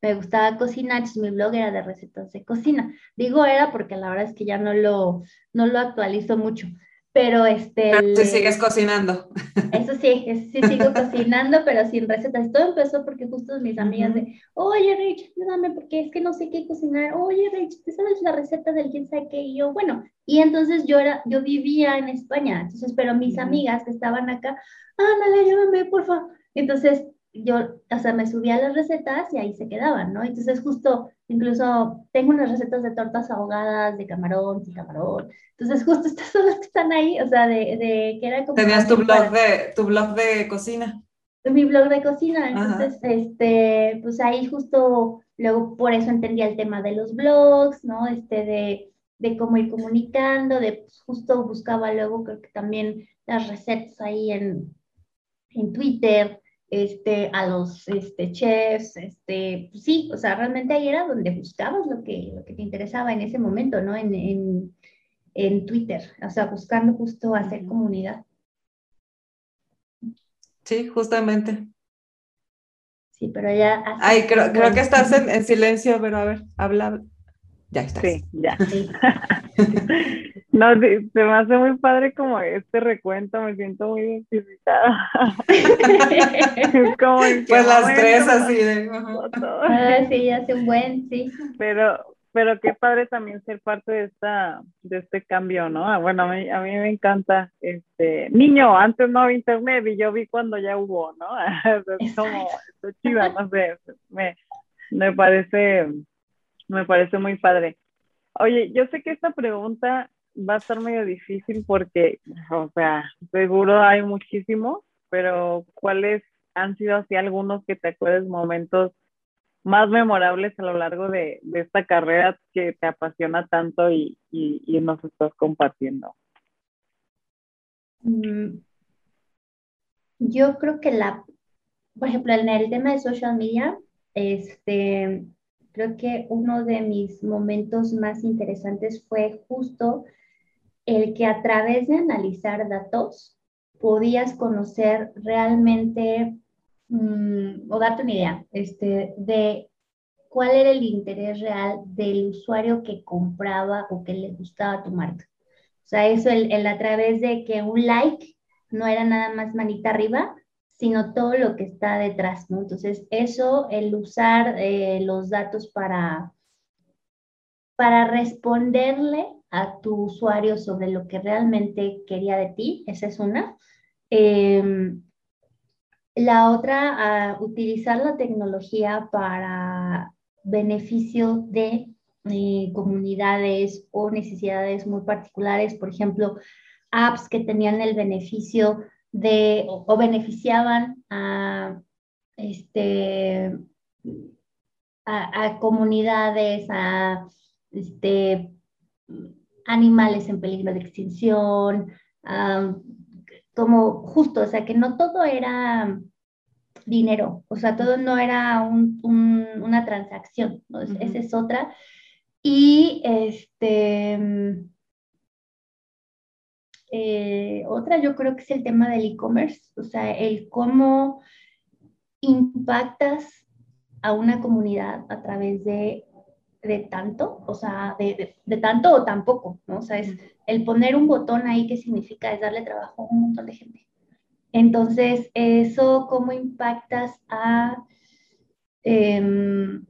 S3: me gustaba cocinar, mi blog era de recetas de cocina. Digo era porque la verdad es que ya no lo, no lo actualizo mucho, pero este...
S1: Pero sigues cocinando. [laughs]
S3: Eso sí, sí sigo [laughs] cocinando, pero sin recetas. Todo empezó porque justo mis amigas de, oye Rich, ayúdame porque es que no sé qué cocinar. Oye Rich, ¿te sabes la receta del quién sabe qué? Y yo, bueno, y entonces yo era, yo vivía en España, entonces, pero mis amigas que estaban acá, ándale, ayúdame, por favor. Entonces, yo, o sea, me subía las recetas y ahí se quedaban, ¿no? Entonces justo, incluso tengo unas recetas de tortas ahogadas, de camarón, sin camarón. Entonces justo [laughs] estas son las que están ahí, o sea, de, de que era como...
S1: Tenías tu blog, de, tu blog de cocina.
S3: Mi blog de cocina, entonces, este, pues ahí justo, luego por eso entendía el tema de los blogs, ¿no? Este, de, de cómo ir comunicando, de pues, justo buscaba luego creo que también las recetas ahí en, en Twitter, este, a los este, chefs, este, pues sí, o sea, realmente ahí era donde buscabas lo que, lo que te interesaba en ese momento, ¿no? En, en, en Twitter, o sea, buscando justo hacer comunidad.
S1: Sí, justamente.
S3: Sí, pero ya...
S1: Ay, creo, creo que estás en, en, silencio, pero a ver, habla. Ya.
S2: Sí, ya. Sí. [laughs] No, se me hace muy padre como este recuento, me siento muy identificada. [laughs]
S1: como [laughs] pues las tres así de...
S3: Ah, sí, hace un buen, sí.
S2: Pero, pero qué padre también ser parte de esta, de este cambio, ¿no? Ah, bueno, a mí, a mí me encanta, este, niño, antes no había internet y yo vi cuando ya hubo, ¿no? [laughs] es como, chiva, no sé, me, me parece, me parece muy padre. Oye, yo sé que esta pregunta va a estar medio difícil porque, o sea, seguro hay muchísimos, pero ¿cuáles han sido así algunos que te acuerdes momentos más memorables a lo largo de, esta carrera que te apasiona tanto y, y, nos estás compartiendo?
S3: Mm, yo creo que la, por ejemplo, en el tema de social media, este, creo que uno de mis momentos más interesantes fue justo el que a través de analizar datos podías conocer realmente mm, o darte una idea este, de cuál era el interés real del usuario que compraba o que le gustaba tu marca. O sea, eso el, el a través de que un like no era nada más manita arriba, sino todo lo que está detrás, ¿no? Entonces, eso, el usar eh, los datos para, para responderle a tu usuario sobre lo que realmente quería de ti, esa es una. Em, la otra, utilizar la tecnología para beneficio de eh, comunidades o necesidades muy particulares, por ejemplo, apps que tenían el beneficio de, o, beneficiaban a, este, a, comunidades, a este, animales en peligro de extinción, como justo, o sea, que no todo era dinero, o sea, todo no era una transacción, esa es otra. Y este, eh, otra yo creo que es el tema del e-commerce, o sea, el cómo impactas a una comunidad a través de, de tanto, o sea, de, de, tanto o tampoco, ¿no? O sea, es el poner un botón ahí que significa es darle trabajo a un montón de gente. Entonces, eso, ¿cómo impactas a em,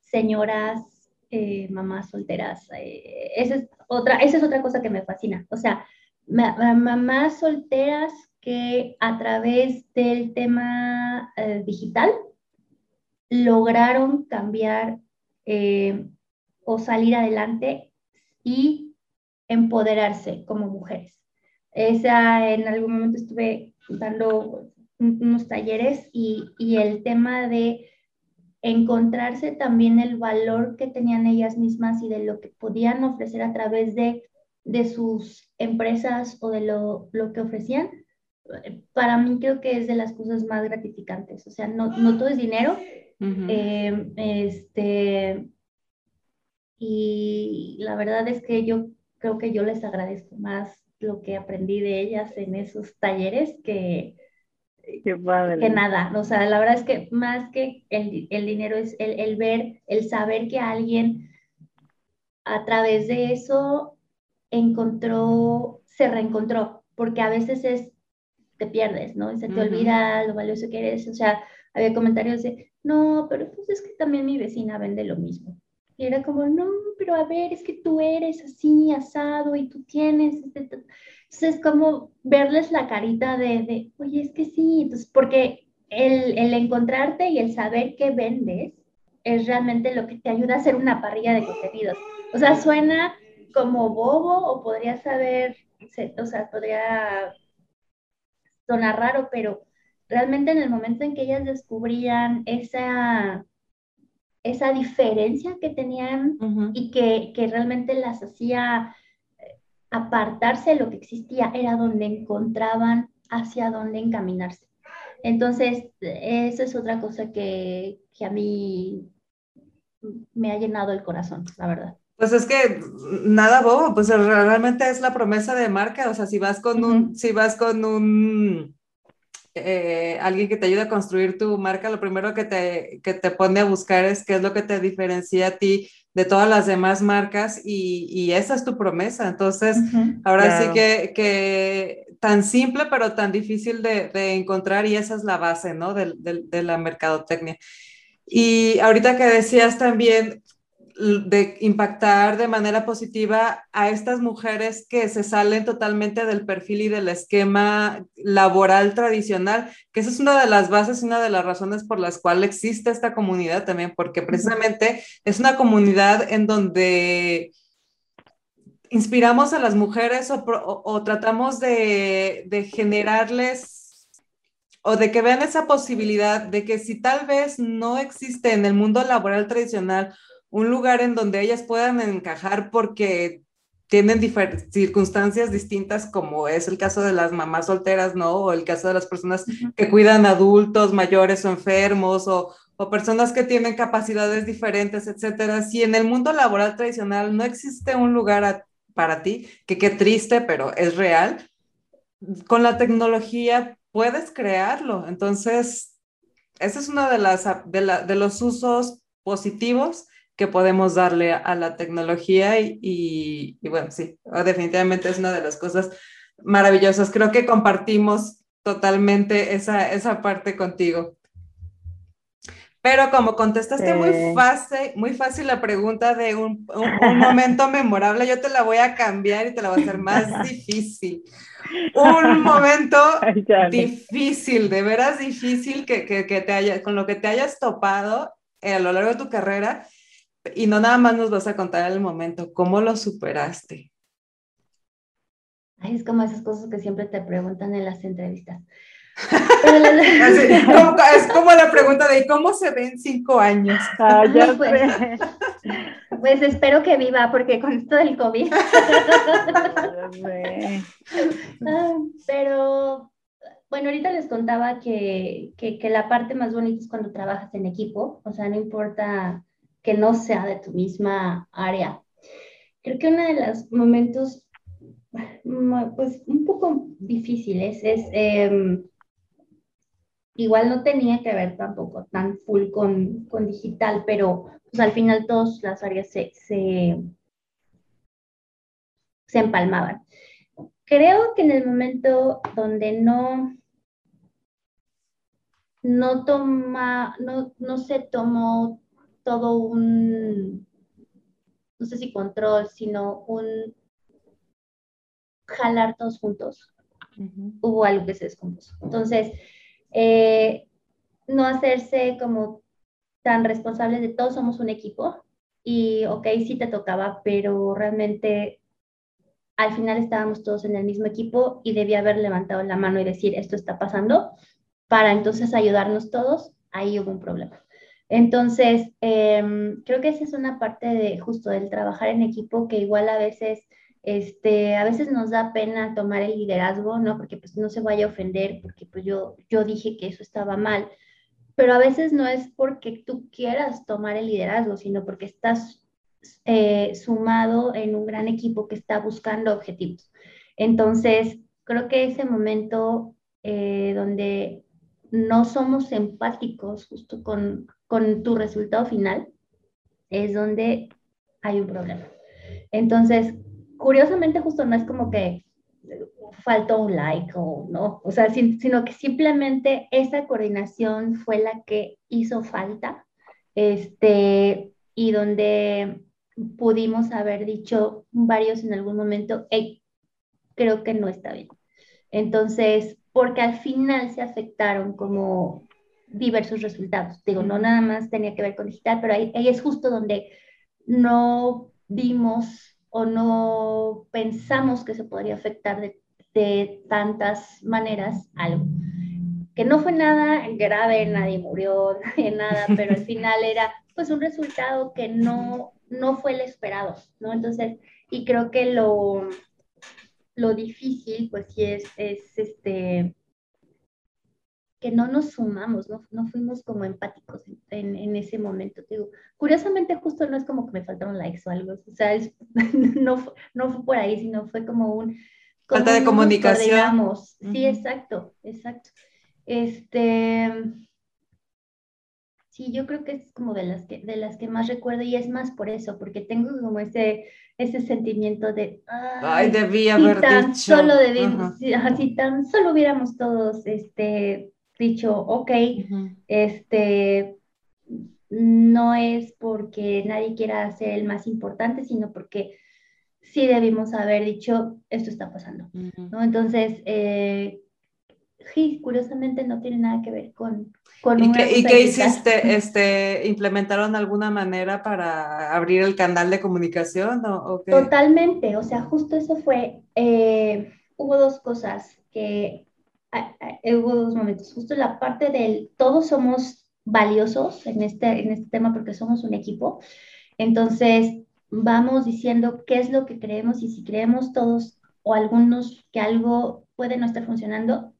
S3: señoras, eh, mamás solteras? Eh, esa, es otra, esa es otra cosa que me fascina. O sea, mamás solteras que a través del tema eh, digital lograron cambiar eh, o salir adelante y empoderarse como mujeres. Esa, en algún momento estuve dando unos talleres y, el tema de encontrarse también el valor que tenían ellas mismas y de lo que podían ofrecer a través de sus empresas o de lo, que ofrecían, para mí creo que es de las cosas más gratificantes. O sea, no, todo es dinero. Em, este, y la verdad es que yo creo que yo les agradezco más lo que aprendí de ellas en esos talleres que, que nada. O sea, la verdad es que más que el, dinero es el, el ver, el saber que alguien a través de eso encontró, se reencontró, porque a veces es, te pierdes, ¿no? se te olvida lo valioso que eres. O sea, había comentarios de, no, pero pues es que también mi vecina vende lo mismo. Y era como, no, pero a ver, es que tú eres así, asado, y tú tienes. Este, entonces, como verles la carita de, de, oye, es que sí. Entonces, porque el, el encontrarte y el saber qué vendes es realmente lo que te ayuda a hacer una parrilla de contenidos. O sea, suena como bobo o podría saber, o sea, podría sonar raro, pero realmente en el momento en que ellas descubrían esa, esa diferencia que tenían y que, que, realmente las hacía eh, apartarse de lo que existía, era donde encontraban hacia dónde encaminarse. Entonces, eso es otra cosa que, que a mí me ha llenado el corazón, la verdad.
S1: Pues es que nada bobo, pues realmente es la promesa de marca, o sea, si vas con un, si vas con un, eh, alguien que te ayuda a construir tu marca, lo primero que te, que te pone a buscar es qué es lo que te diferencia a ti de todas las demás marcas y, y esa es tu promesa. Entonces, ahora sí que, que, tan simple pero tan difícil de, de, encontrar y esa es la base, ¿no? De, de, de la mercadotecnia. Y ahorita que decías también, de impactar de manera positiva a estas mujeres que se salen totalmente del perfil y del esquema laboral tradicional, que esa es una de las bases y una de las razones por las cuales existe esta comunidad también, porque precisamente es una comunidad en donde inspiramos a las mujeres o, tratamos de, de generarles o de que vean esa posibilidad de que si tal vez no existe en el mundo laboral tradicional un lugar en donde ellas puedan encajar porque tienen circunstancias distintas, como es el caso de las mamás solteras, ¿no? O el caso de las personas que cuidan adultos mayores o enfermos, o, o personas que tienen capacidades diferentes, etcétera. Si en el mundo laboral tradicional no existe un lugar para ti, que qué triste, pero es real, con la tecnología puedes crearlo. Entonces, ese es uno de, las, de, los usos positivos que podemos darle a la tecnología y, y, bueno, sí, definitivamente es una de las cosas maravillosas. Creo que compartimos totalmente esa, esa parte contigo. Pero como contestaste muy, fácil, muy fácil la pregunta de un, un, momento memorable, yo te la voy a cambiar y te la voy a hacer más [laughs] difícil. Un momento [laughs] difícil, de veras difícil que, que, que te haya, con lo que te hayas topado a lo largo de tu carrera y no nada más nos vas a contar el momento, ¿cómo lo superaste?
S3: es como esas cosas que siempre te preguntan en las entrevistas. [laughs]
S1: es como la pregunta de ¿cómo se ven cinco años? [laughs]
S3: Ah, pues, pues, espero que viva, porque con esto del COVID. [laughs] Ah, pero bueno, ahorita les contaba que, que, que, la parte más bonita es cuando trabajas en equipo, o sea, no importa que no sea de tu misma área. Creo que uno de los momentos, pues un poco difíciles es, em, igual no tenía que ver tampoco tan full con, con digital, pero pues al final todas las áreas se, se, se empalmaban. Creo que en el momento donde no no toma, no, no se tomó todo un, no sé si control, sino un jalar todos juntos. Hubo algo que se descompuso. Entonces, eh, no hacerse como tan responsables de todos somos un equipo y, ok, sí te tocaba, pero realmente al final estábamos todos en el mismo equipo y debía haber levantado la mano y decir, esto está pasando, para entonces ayudarnos todos, ahí hubo un problema. Entonces, em, creo que esa es una parte de justo del trabajar en equipo que igual a veces, este, a veces nos da pena tomar el liderazgo, ¿no? Porque pues no se vaya a ofender, porque pues yo, yo dije que eso estaba mal, pero a veces no es porque tú quieras tomar el liderazgo, sino porque estás eh, sumado en un gran equipo que está buscando objetivos. Entonces, creo que ese momento eh, donde no somos empáticos justo con, con tu resultado final, es donde hay un problema. Entonces, curiosamente, justo no es como que faltó un like o no, o sea, sino que simplemente esa coordinación fue la que hizo falta, este, y donde pudimos haber dicho varios en algún momento, hey, creo que no está bien. Entonces, porque al final se afectaron como diversos resultados. Digo, no nada más tenía que ver con digital, pero ahí, es justo donde no vimos o no pensamos que se podría afectar de, tantas maneras algo. Que no fue nada grave, nadie murió, [laughs] nadie nada, pero al final era pues un resultado que no, no fue el esperado, ¿no? Entonces, y creo que lo, lo difícil, pues sí es, es este, que no nos sumamos, no, no fuimos como empáticos en, en, ese momento. Digo, curiosamente justo no es como que me faltaron likes o algo, o sea, [laughs] no, no fue por ahí, sino fue como un...
S1: Falta de comunicación.
S3: Sí, exacto, exacto. Este, sí, yo creo que es como de las que, de las que más recuerdo y es más por eso, porque tengo como ese, ese sentimiento de...
S1: Ay, debí haber
S3: tan
S1: dicho.
S3: Solo si, tan solo hubiéramos todos este, dicho, ok, este, no es porque nadie quiera ser el más importante, sino porque sí debimos haber dicho, esto está pasando, ¿no? Entonces, eh, sí, curiosamente no tiene nada que ver con... con
S1: ¿Y, qué, ¿y qué hiciste? [laughs] Este, ¿Implementaron alguna manera para abrir el canal de comunicación? ¿o,
S3: Totalmente, o sea, justo eso fue, eh, hubo dos cosas que hubo dos momentos, justo la parte del todos somos valiosos en este, en este tema porque somos un equipo. Entonces, vamos diciendo qué es lo que creemos y si creemos todos o algunos que algo puede no estar funcionando,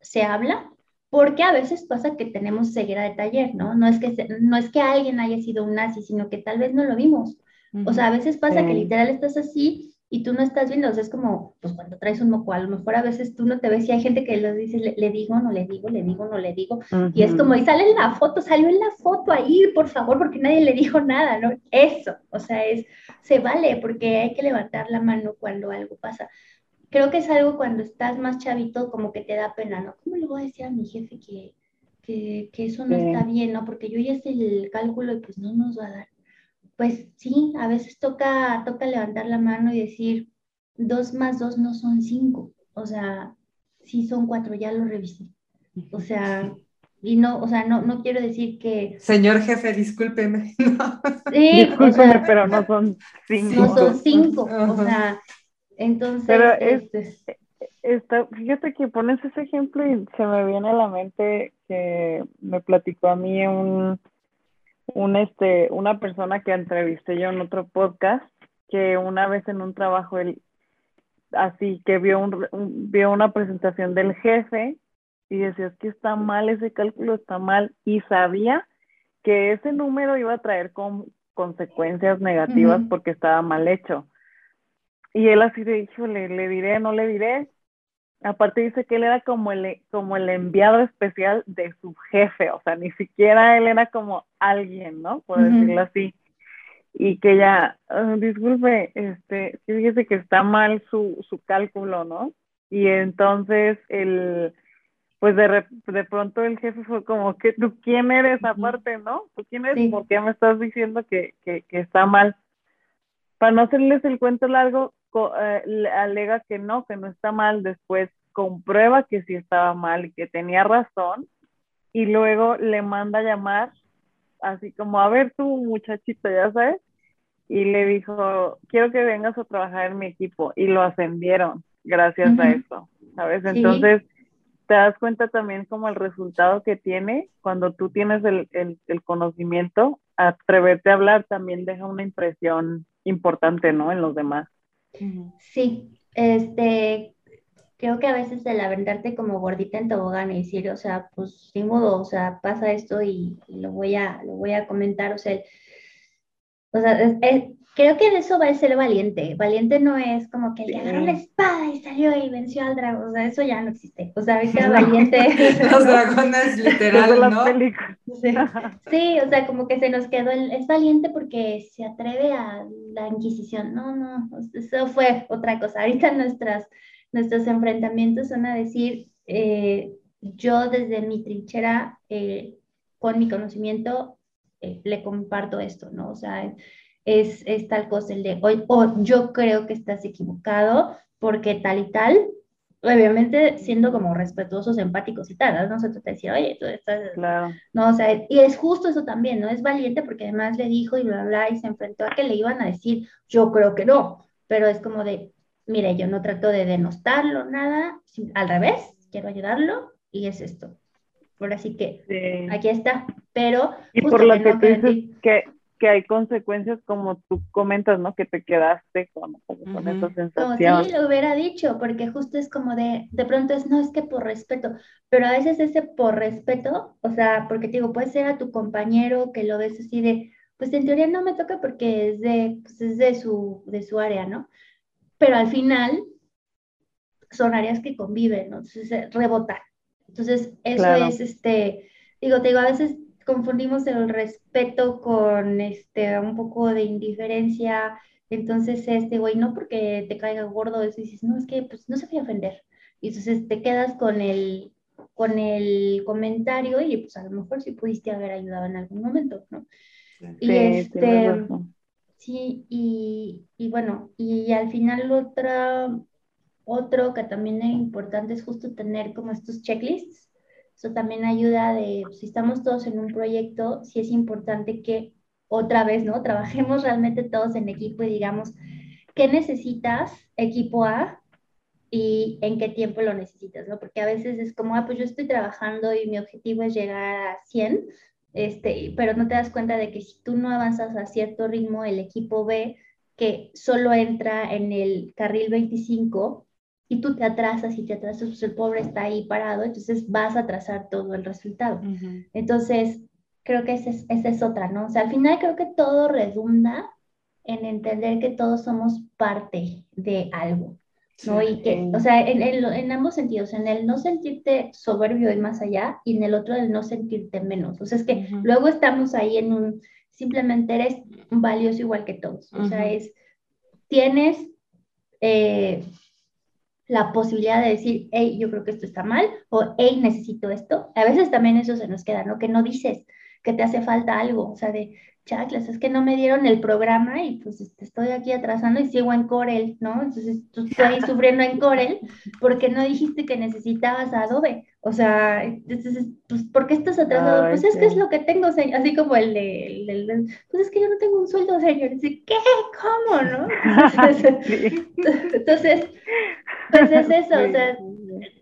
S3: se habla porque a veces pasa que tenemos ceguera de taller, ¿no? No es que, no es que alguien haya sido un nazi, sino que tal vez no lo vimos. O sea, a veces pasa que literal estás así y tú no estás viendo, o sea, es como, pues cuando traes un moco, a lo mejor a veces tú no te ves y hay gente que lo dice, le, digo, no le digo, le digo, no le digo, y es como, y sale en la foto, salió en la foto ahí, por favor, porque nadie le dijo nada, ¿no? Eso, o sea, es, se vale, porque hay que levantar la mano cuando algo pasa. Creo que es algo cuando estás más chavito, como que te da pena, ¿no? ¿Cómo le voy a decir a mi jefe que, que, que eso no está bien, ¿no? Porque yo ya hice el cálculo y pues no nos va a dar pues sí, a veces toca, toca levantar la mano y decir, dos más dos no son cinco, o sea, sí son cuatro, ya lo revisé. O sea, y no, o sea, no, no quiero decir que...
S1: Señor jefe, discúlpeme. [laughs]
S2: Sí, discúlpeme, pero no son cinco.
S3: No son cinco, o sea, entonces...
S2: Pero este... fíjate que pones ese ejemplo y se me viene a la mente que me platicó a mí un, un, este, una persona que entrevisté yo en otro podcast, que una vez en un trabajo, él, así que vio, un, vio una presentación del jefe y decía, es que está mal, ese cálculo está mal, y sabía que ese número iba a traer con, consecuencias negativas porque estaba mal hecho. Y él así de, híjole, le diré, no le diré, Aparte dice que él era como el, como el enviado especial de su jefe, o sea, ni siquiera él era como alguien, ¿no? Por decirlo así. Y que ya, ah, disculpe, este, fíjese que está mal su, su cálculo, ¿no? Y entonces el, pues de, de pronto el jefe fue como, que ¿tú quién eres aparte, no? ¿Tú quién eres? ¿Por qué me estás diciendo que, que, que está mal? Para no hacerles el cuento largo, eh, alega que no, que no está mal, después comprueba que sí estaba mal y que tenía razón, y luego le manda a llamar, así como, a ver tú muchachito, ya sabes, y le dijo, quiero que vengas a trabajar en mi equipo, y lo ascendieron gracias a eso, ¿sabes? Entonces, te das cuenta también como el resultado que tiene cuando tú tienes el, el, el conocimiento, atreverte a hablar también deja una impresión importante, ¿no? En los demás.
S3: Sí, este, creo que a veces el aventarte como gordita en tobogán y decir, o sea, pues sin modo, o sea, pasa esto y, lo, voy a, lo voy a comentar, o sea, o sea creo que de eso va a ser valiente. Valiente no es como que le agarró la espada y salió y venció al dragón, o sea, eso ya no existe. O sea, ahorita valiente. [laughs]
S1: Los dragones [laughs] literal, ¿no?
S3: Sí. sí, o sea, como que se nos quedó, el, es valiente porque se atreve a la Inquisición. No, no, eso fue otra cosa. Ahorita nuestras, nuestros enfrentamientos son a decir, eh, yo desde mi trinchera, eh, con mi conocimiento, eh, le comparto esto, ¿no? O sea, es, es tal cosa el de hoy, o yo creo que estás equivocado porque tal y tal, obviamente siendo como respetuosos, empáticos y tal, ¿no? se trata de decir, oye, tú estás...
S2: Claro.
S3: No, o sea, y es justo eso también, ¿no? Es valiente porque además le dijo y bla, bla, y se enfrentó a que le iban a decir, yo creo que no, pero es como de, mire, yo no trato de denostarlo, nada, al revés, quiero ayudarlo y es esto. Por así que aquí está, pero...
S2: Y por lo que, tú dices que que hay consecuencias como tú comentas, ¿no? Que te quedaste con, con esa sensación.
S3: Si lo hubiera dicho, porque justo es como de, de pronto es, no, es que por respeto, pero a veces ese por respeto, o sea, porque te digo, puede ser a tu compañero que lo ves así de, pues en teoría no me toca porque es de, pues es de, su, de su área, ¿no? Pero al final son áreas que conviven, ¿no? Entonces, eh, rebotar. Entonces, eso es, este, digo, te digo, a veces confundimos el respeto con este, un poco de indiferencia. Entonces, este güey, no porque te caiga gordo, eso dices, no, es que pues no se voy a ofender. Y entonces te quedas con el, con el comentario y pues a lo mejor sí pudiste haber ayudado en algún momento, ¿no? y este, sí, y, y, bueno, y al final otra, otro que también es importante es justo tener como estos checklists eso también ayuda de, si estamos todos en un proyecto, sí es importante que otra vez, ¿no? Trabajemos realmente todos en equipo y digamos, ¿qué necesitas, equipo A? y en qué tiempo lo necesitas, ¿no? Porque a veces es como, ah, pues yo estoy trabajando y mi objetivo es llegar a 100, este, pero no te das cuenta de que si tú no avanzas a cierto ritmo, el equipo B, que solo entra en el carril 25, y tú te atrasas y te atrasas, pues el pobre está ahí parado, entonces vas a atrasar todo el resultado. Entonces, creo que esa es, esa es otra, ¿no? O sea, al final creo que todo redunda en entender que todos somos parte de algo, ¿no? Y que, o sea, en, en, ambos sentidos, en el no sentirte soberbio y más allá, y en el otro el no sentirte menos. O sea, es que luego estamos ahí en un, simplemente eres valioso igual que todos. O sea, es, tienes eh, la posibilidad de decir, hey, yo creo que esto está mal, o hey, necesito esto. A veces también eso se nos queda, ¿no? Que no dices que te hace falta algo, o sea, de, chaclas, es que no me dieron el programa y pues este, estoy aquí atrasando y sigo en Corel, ¿no? Entonces tú estoy sufriendo en Corel porque no dijiste que necesitabas Adobe. O sea, entonces, pues, ¿por qué estás atrasado? pues es que es lo que tengo, señor. Así como el de, pues es que yo no tengo un sueldo, señor. Dice, ¿qué? ¿Cómo, no? [laughs] Entonces, [laughs] pues es [laughs] eso, o sea,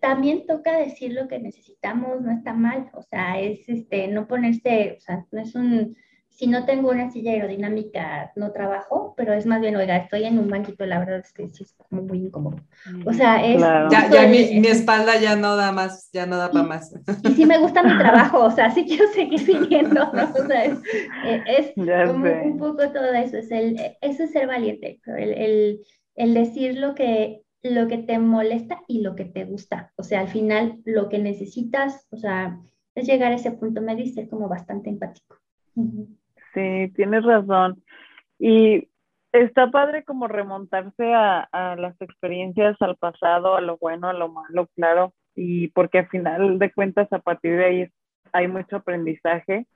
S3: también toca decir lo que necesitamos, no está mal, o sea, es este, no ponerse, o sea, no es un si no tengo una silla aerodinámica, no trabajo, pero es más bien, oiga, estoy en un banquito, la verdad es que sí es como muy incómodo. O sea, es...
S1: Ya, ya mi, mi, espalda ya no da más, ya no da para más.
S3: Y sí me gusta mi [laughs] trabajo, o sea, sí quiero seguir viniendo, ¿no? [laughs] O sea, es, es como un poco todo eso, es el, eso es ser valiente, el, el, el decir lo que, lo que te molesta y lo que te gusta. O sea, al final, lo que necesitas, o sea, es llegar a ese punto, me dice como bastante empático.
S2: Sí, tienes razón. Y está padre como remontarse a, a, las experiencias, al pasado, a lo bueno, a lo malo, claro, y porque al final de cuentas a partir de ahí hay mucho aprendizaje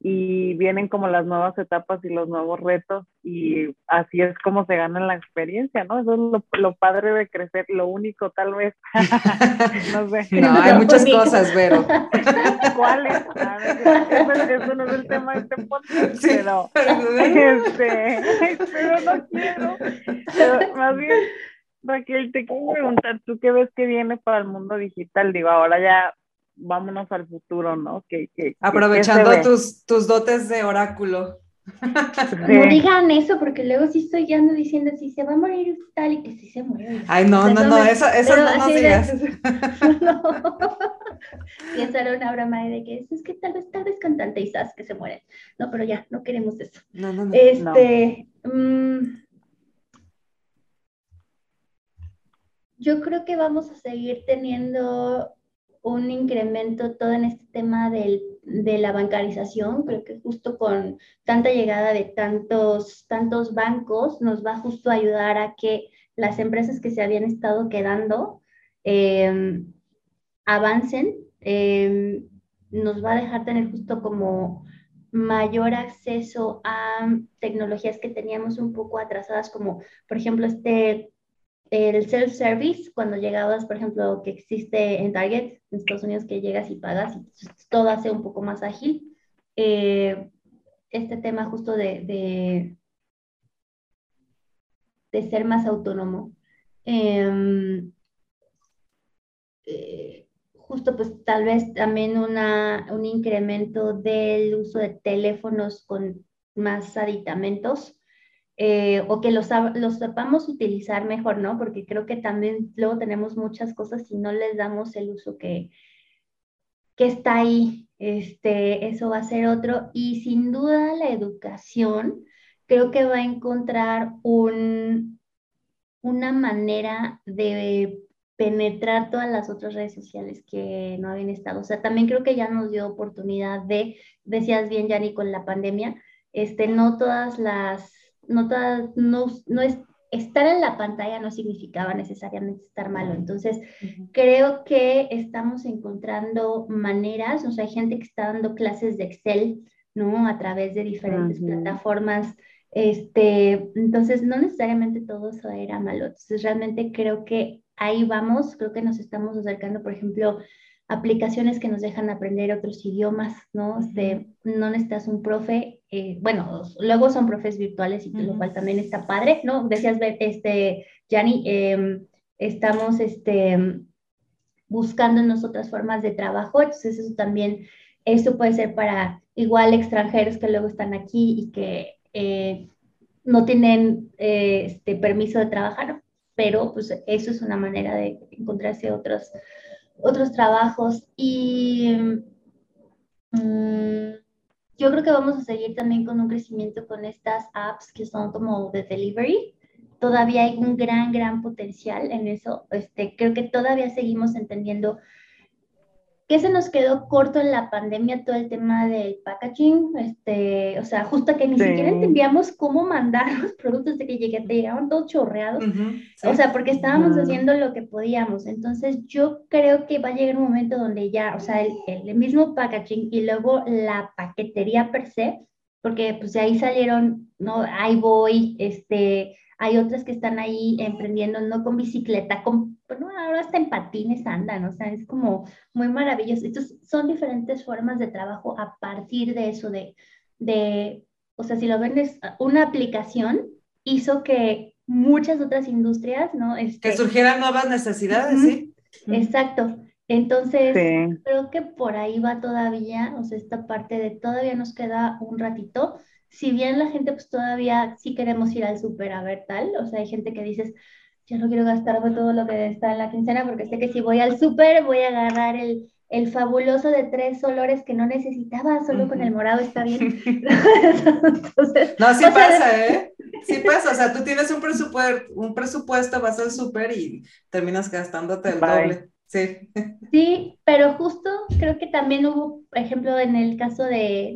S2: y vienen como las nuevas etapas y los nuevos retos y así es como se gana la experiencia, ¿no? Eso es lo, padre de crecer, lo único tal vez. [laughs] [laughs]
S1: no sé. No, hay muchas cosas, Vero. [laughs]
S2: ¿Cuáles? Eso, no es el tema de este podcast, pero, este, pero no quiero. Pero más bien, Raquel, te quiero preguntar, ¿tú qué ves que viene para el mundo digital? Digo, ahora ya vámonos al futuro, ¿no? Que, que,
S1: Aprovechando tus, tus dotes de oráculo.
S3: No digan eso, porque luego sí estoy ando diciendo si se va a morir tal y que sí se muere.
S1: Ay, no, no, no, eso, eso no nos digas. [laughs]
S3: no. Piensa una broma de que es que tal vez, tal vez con tanta Isas que se mueren. No, pero ya, no queremos eso.
S1: No, no, no.
S3: Este, mmm, yo creo que vamos a seguir teniendo un incremento todo en este tema del, de la bancarización. Creo que justo con tanta llegada de tantos, tantos bancos nos va justo a ayudar a que las empresas que se habían estado quedando em, avancen. Em, nos va a dejar tener justo como mayor acceso a tecnologías que teníamos un poco atrasadas, como por ejemplo este el self-service, cuando llegabas, por ejemplo, que existe en Target, en Estados Unidos, que llegas y pagas y todo hace un poco más ágil. Eh, este tema justo de, de, de ser más autónomo. Em, eh, justo pues tal vez también una, un incremento del uso de teléfonos con más aditamentos eh, o que los, los sepamos utilizar mejor, ¿no? Porque creo que también luego tenemos muchas cosas y no les damos el uso que, que está ahí. Este, eso va a ser otro. Y sin duda la educación creo que va a encontrar un, una manera de penetrar todas las otras redes sociales que no habían estado. O sea, también creo que ya nos dio oportunidad de, decías bien, Yanni, con la pandemia, este, no todas las no, no, es, estar en la pantalla no significaba necesariamente estar malo. Entonces, creo que estamos encontrando maneras, o sea, hay gente que está dando clases de Excel, ¿no? A través de diferentes plataformas. Este, entonces, no necesariamente todo eso era malo. Entonces, realmente creo que ahí vamos, creo que nos estamos acercando, por ejemplo, aplicaciones que nos dejan aprender otros idiomas, ¿no? Este, no necesitas un profe, eh, bueno, luego son profes virtuales y lo cual también está padre, ¿no? Decías, este, Yanni, em, estamos este, buscando en nosotras formas de trabajo, entonces eso también, eso puede ser para igual extranjeros que luego están aquí y que eh, no tienen eh, este permiso de trabajar, pero pues eso es una manera de encontrarse otros, otros trabajos. Y mm, yo creo que vamos a seguir también con un crecimiento con estas apps que son como de delivery. Todavía hay un gran, gran potencial en eso. Este, creo que todavía seguimos entendiendo que se nos quedó corto en la pandemia todo el tema del packaging, este, o sea, justo que ni siquiera entendíamos cómo mandar [laughs] los productos de que llegaban todos chorreados, o sea, porque estábamos haciendo lo que podíamos. Entonces, yo creo que va a llegar un momento donde ya, o sea, el, el mismo packaging y luego la paquetería per se, porque pues de ahí salieron, ¿no? Ahí voy, este, hay otras que están ahí emprendiendo, no con bicicleta, con, bueno, ahora hasta en patines andan, o sea, es como muy maravilloso. Entonces, son diferentes formas de trabajo a partir de eso, de, de o sea, si lo vendes, una aplicación hizo que muchas otras industrias, ¿no?
S1: Este, que surgieran nuevas necesidades, ¿sí?
S3: Exacto. Entonces, creo que por ahí va todavía, o sea, esta parte de todavía nos queda un ratito si bien la gente pues todavía sí queremos ir al súper a ver tal, o sea, hay gente que dices, yo no quiero gastarme todo lo que está en la quincena porque sé que si voy al súper voy a agarrar el, el fabuloso de tres olores que no necesitaba, solo con el morado está bien. [laughs]
S1: no, sí pasa, ¿eh? Sí pasa, o sea, tú tienes un presupuesto, un presupuesto vas al súper y terminas gastándote el doble. Sí.
S3: Sí, pero justo creo que también hubo, por ejemplo, en el caso de,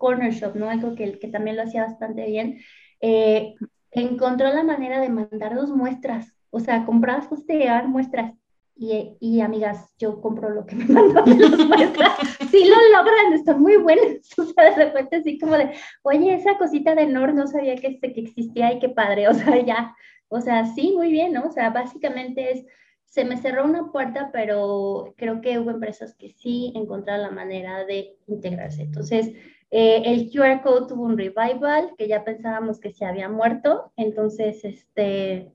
S3: Corner Shop, ¿no? Algo que, que también lo hacía bastante bien. Eh, encontró la manera de mandar dos muestras, o sea, comprabas cosas llevar muestras. Y, y, amigas, yo compro lo que me [laughs] mandan las muestras. Sí lo logran, están muy buenas. [laughs] O sea, de repente así como de, oye, esa cosita de Nord no sabía que, que existía y qué padre. O sea, ya, o sea, sí, muy bien, ¿no? O sea, básicamente es, se me cerró una puerta, pero creo que hubo empresas que sí encontraron la manera de integrarse. Entonces, eh, el QR code tuvo un revival que ya pensábamos que se había muerto, entonces, este,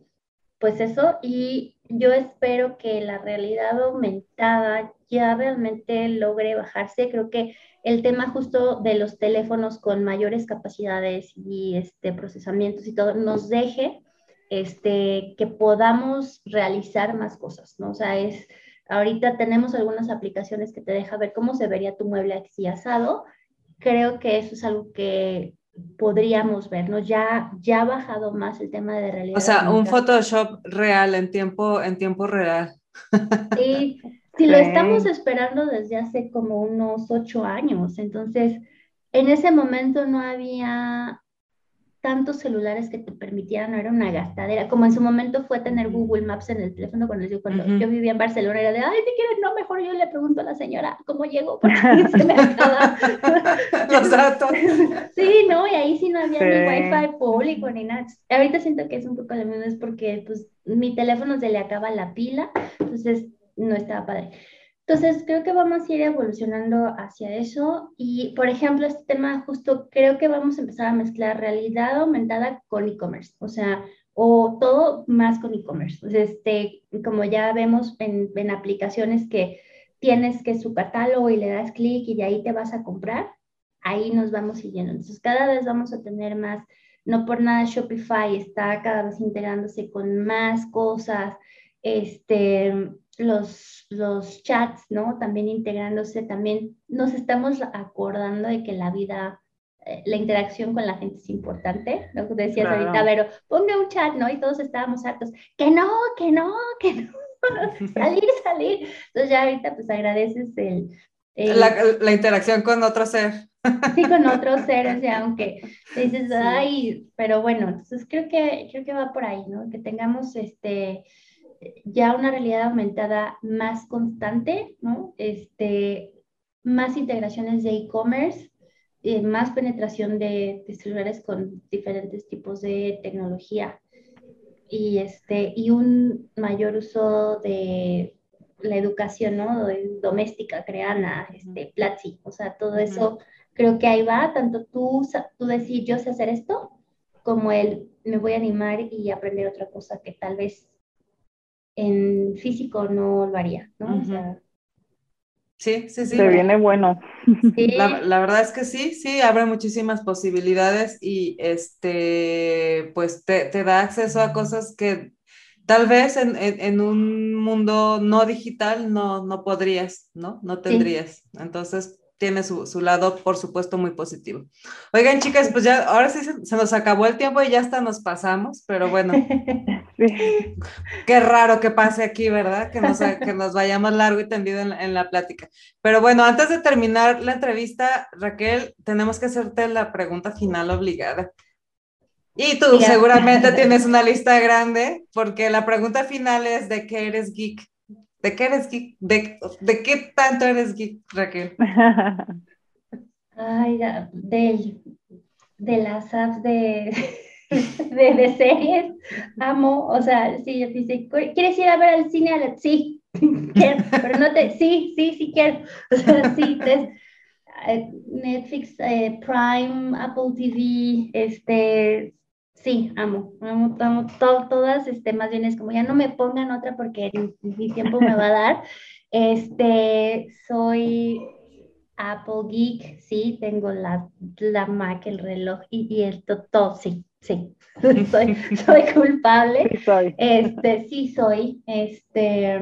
S3: pues eso, y yo espero que la realidad aumentada ya realmente logre bajarse. Creo que el tema justo de los teléfonos con mayores capacidades y este, procesamientos y todo nos deje este, que podamos realizar más cosas, ¿no? O sea, es, ahorita tenemos algunas aplicaciones que te deja ver cómo se vería tu mueble así asado, creo que eso es algo que podríamos vernos. Ya, ya ha bajado más el tema de realidad.
S1: O sea, un Photoshop real en tiempo, en tiempo real.
S3: Sí, [laughs] si lo estamos esperando desde hace como unos ocho años, entonces en ese momento no había tantos celulares que te permitieran, no era una gastadera, como en su momento fue tener Google Maps en el teléfono cuando, yo, cuando yo vivía en Barcelona, era de, ay, si quieres, no, mejor yo le pregunto a la señora cómo llego, porque se me acaba. [laughs]
S1: Los datos. [laughs]
S3: sí, no, y ahí sí no había ni wifi público ni nada. Ahorita siento que es un poco lo mismo, es porque pues mi teléfono se le acaba la pila, entonces no estaba padre. Entonces, creo que vamos a ir evolucionando hacia eso y, por ejemplo, este tema justo creo que vamos a empezar a mezclar realidad aumentada con e-commerce, o sea, o todo más con e-commerce. Este, como ya vemos en, en aplicaciones que tienes que su catálogo y le das clic y de ahí te vas a comprar, ahí nos vamos siguiendo. Entonces, cada vez vamos a tener más, no por nada Shopify está cada vez integrándose con más cosas, este, los, los chats, ¿no? También integrándose, también nos estamos acordando de que la vida, eh, la interacción con la gente es importante, lo que decías ahorita, pero ponga un chat, ¿no? Y todos estábamos hartos, que no, que no, que no, [laughs] salir, salir. Entonces ya ahorita pues agradeces el...
S1: la, la, interacción con otro ser.
S3: Sí, con [laughs] otro ser, o sea, aunque dices, ay, pero bueno, entonces creo que, creo que va por ahí, ¿no? Que tengamos este ya una realidad aumentada más constante, ¿no? Este, más integraciones de e-commerce, eh, más penetración de, de, celulares con diferentes tipos de tecnología. Y, este, y un mayor uso de la educación ¿no? doméstica, creana, este, Platzi, o sea, todo eso creo que ahí va, tanto tú, tú decir yo sé hacer esto, como el me voy a animar y aprender otra cosa que tal vez en físico no lo haría, ¿no?
S1: sí, sí, sí.
S2: Se viene bueno. [laughs]
S1: La, verdad es que sí, sí, abre muchísimas posibilidades y este, pues te, da acceso a cosas que tal vez en, un mundo no digital no, no podrías, ¿no? No tendrías. Entonces, tiene su, su, lado, por supuesto, muy positivo. Oigan, chicas, pues ya, ahora sí se, nos acabó el tiempo y ya hasta nos pasamos, pero bueno, [laughs] qué raro que pase aquí, ¿verdad? Que nos, que nos vayamos largo y tendido en, en, la plática. Pero bueno, antes de terminar la entrevista, Raquel, tenemos que hacerte la pregunta final obligada. Y tú seguramente tienes una lista grande, porque la pregunta final es de qué eres geek. ¿De qué eres geek? ¿De, qué tanto eres geek, Raquel?
S3: Ay, de, de las apps [laughs] de, de, series, amo, o sea, sí, yo dice, ¿quieres ir a ver al cine? Sí, [laughs] quiero, pero no te, sí, sí, sí quiero, [laughs] sí, eh, Netflix, eh, Prime, Apple TV, este, Sí, amo, amo, amo todas, este, más bien es como ya no me pongan otra porque mi tiempo me va a dar. [laughs] Este, soy Apple Geek, sí, tengo la, la Mac, el reloj y, el todo, sí, sí, [laughs] soy, soy [laughs] culpable. Sí, soy. Este, sí soy, este,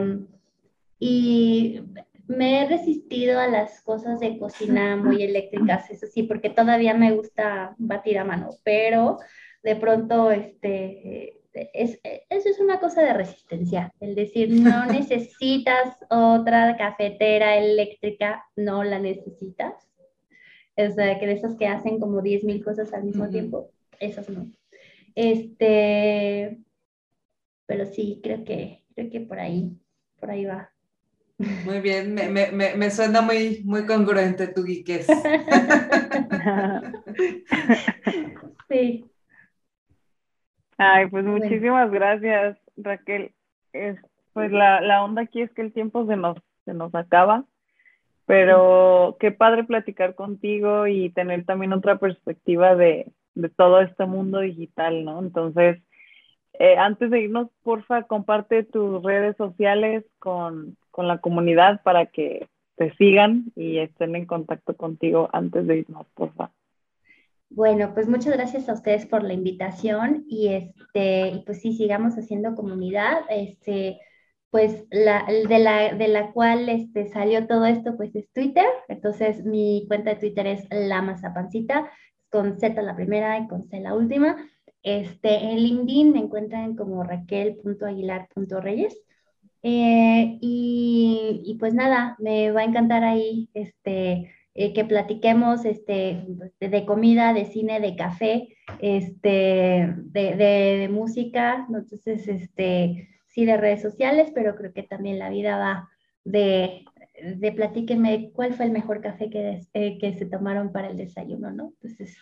S3: y me he resistido a las cosas de cocina muy eléctricas, eso sí, porque todavía me gusta batir a mano, pero de pronto, este, es, eso es una cosa de resistencia, el decir, no [laughs] necesitas otra cafetera eléctrica, no la necesitas. O sea, que de esas que hacen como 10 mil cosas al mismo tiempo, esas no. Este, pero sí, creo que, creo que por ahí, por ahí va.
S1: Muy bien, me, me, me suena muy, muy congruente tu geekes. [laughs] [laughs]
S2: sí. Ay, pues muchísimas gracias, Raquel. Es, pues la, la onda aquí es que el tiempo se nos, se nos acaba, pero qué padre platicar contigo y tener también otra perspectiva de, de todo este mundo digital, ¿no? Entonces, eh, antes de irnos, porfa, comparte tus redes sociales con, con la comunidad para que te sigan y estén en contacto contigo antes de irnos, porfa.
S3: Bueno, pues muchas gracias a ustedes por la invitación y este, pues sí, sigamos haciendo comunidad. Este, pues la, de, la, de la cual este, salió todo esto, pues es Twitter. Entonces mi cuenta de Twitter es La con Z la primera y con C la última. Este, en LinkedIn me encuentran como raquel.aguilar.reyes. Eh, y, y pues nada, me va a encantar ahí este, eh, que platiquemos este, de, comida, de cine, de café, este, de, de, música, entonces, este, sí, de redes sociales, pero creo que también la vida va de, de platíquenme cuál fue el mejor café que, eh, que se tomaron para el desayuno, ¿no? Entonces,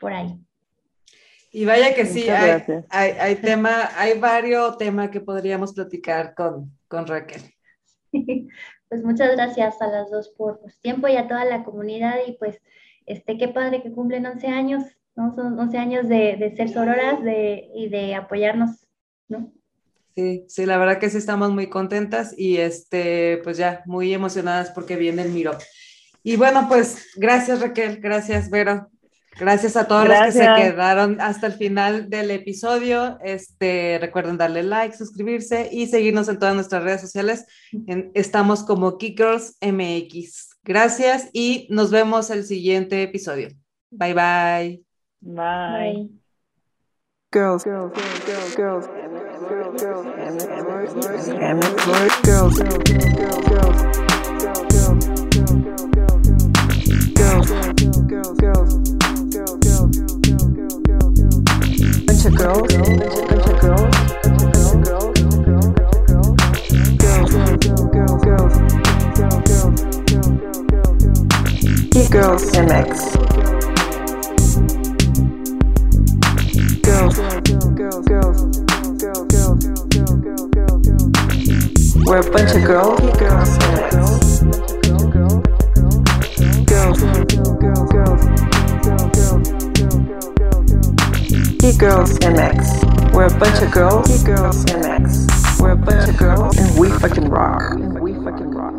S3: por ahí.
S1: Y vaya que sí, hay, hay, hay, tema, hay varios temas que podríamos platicar con, con Raquel. [laughs]
S3: pues muchas gracias a las dos por su tiempo y a toda la comunidad y pues este, qué padre que cumplen 11 años, ¿no? Son 11 años de, de ser sororas de, y de apoyarnos, ¿no?
S1: Sí, sí, la verdad que sí estamos muy contentas y este, pues ya muy emocionadas porque viene el Miro. Y bueno, pues gracias Raquel, gracias Vero, Gracias a todos los que se quedaron hasta el final del episodio. Este, recuerden darle like, suscribirse y seguirnos en todas nuestras redes sociales. estamos como Kickgirls MX. Gracias y nos vemos el siguiente episodio. Bye bye.
S2: Bye. Girls, girls, girls, girls, girls, girls, girls, girls, girls, girls. Girls, girls, girls, girls, MX. We're a bunch of girls. Geek Girls MX. We're a bunch of girls, and we fucking rock. And we fucking rock.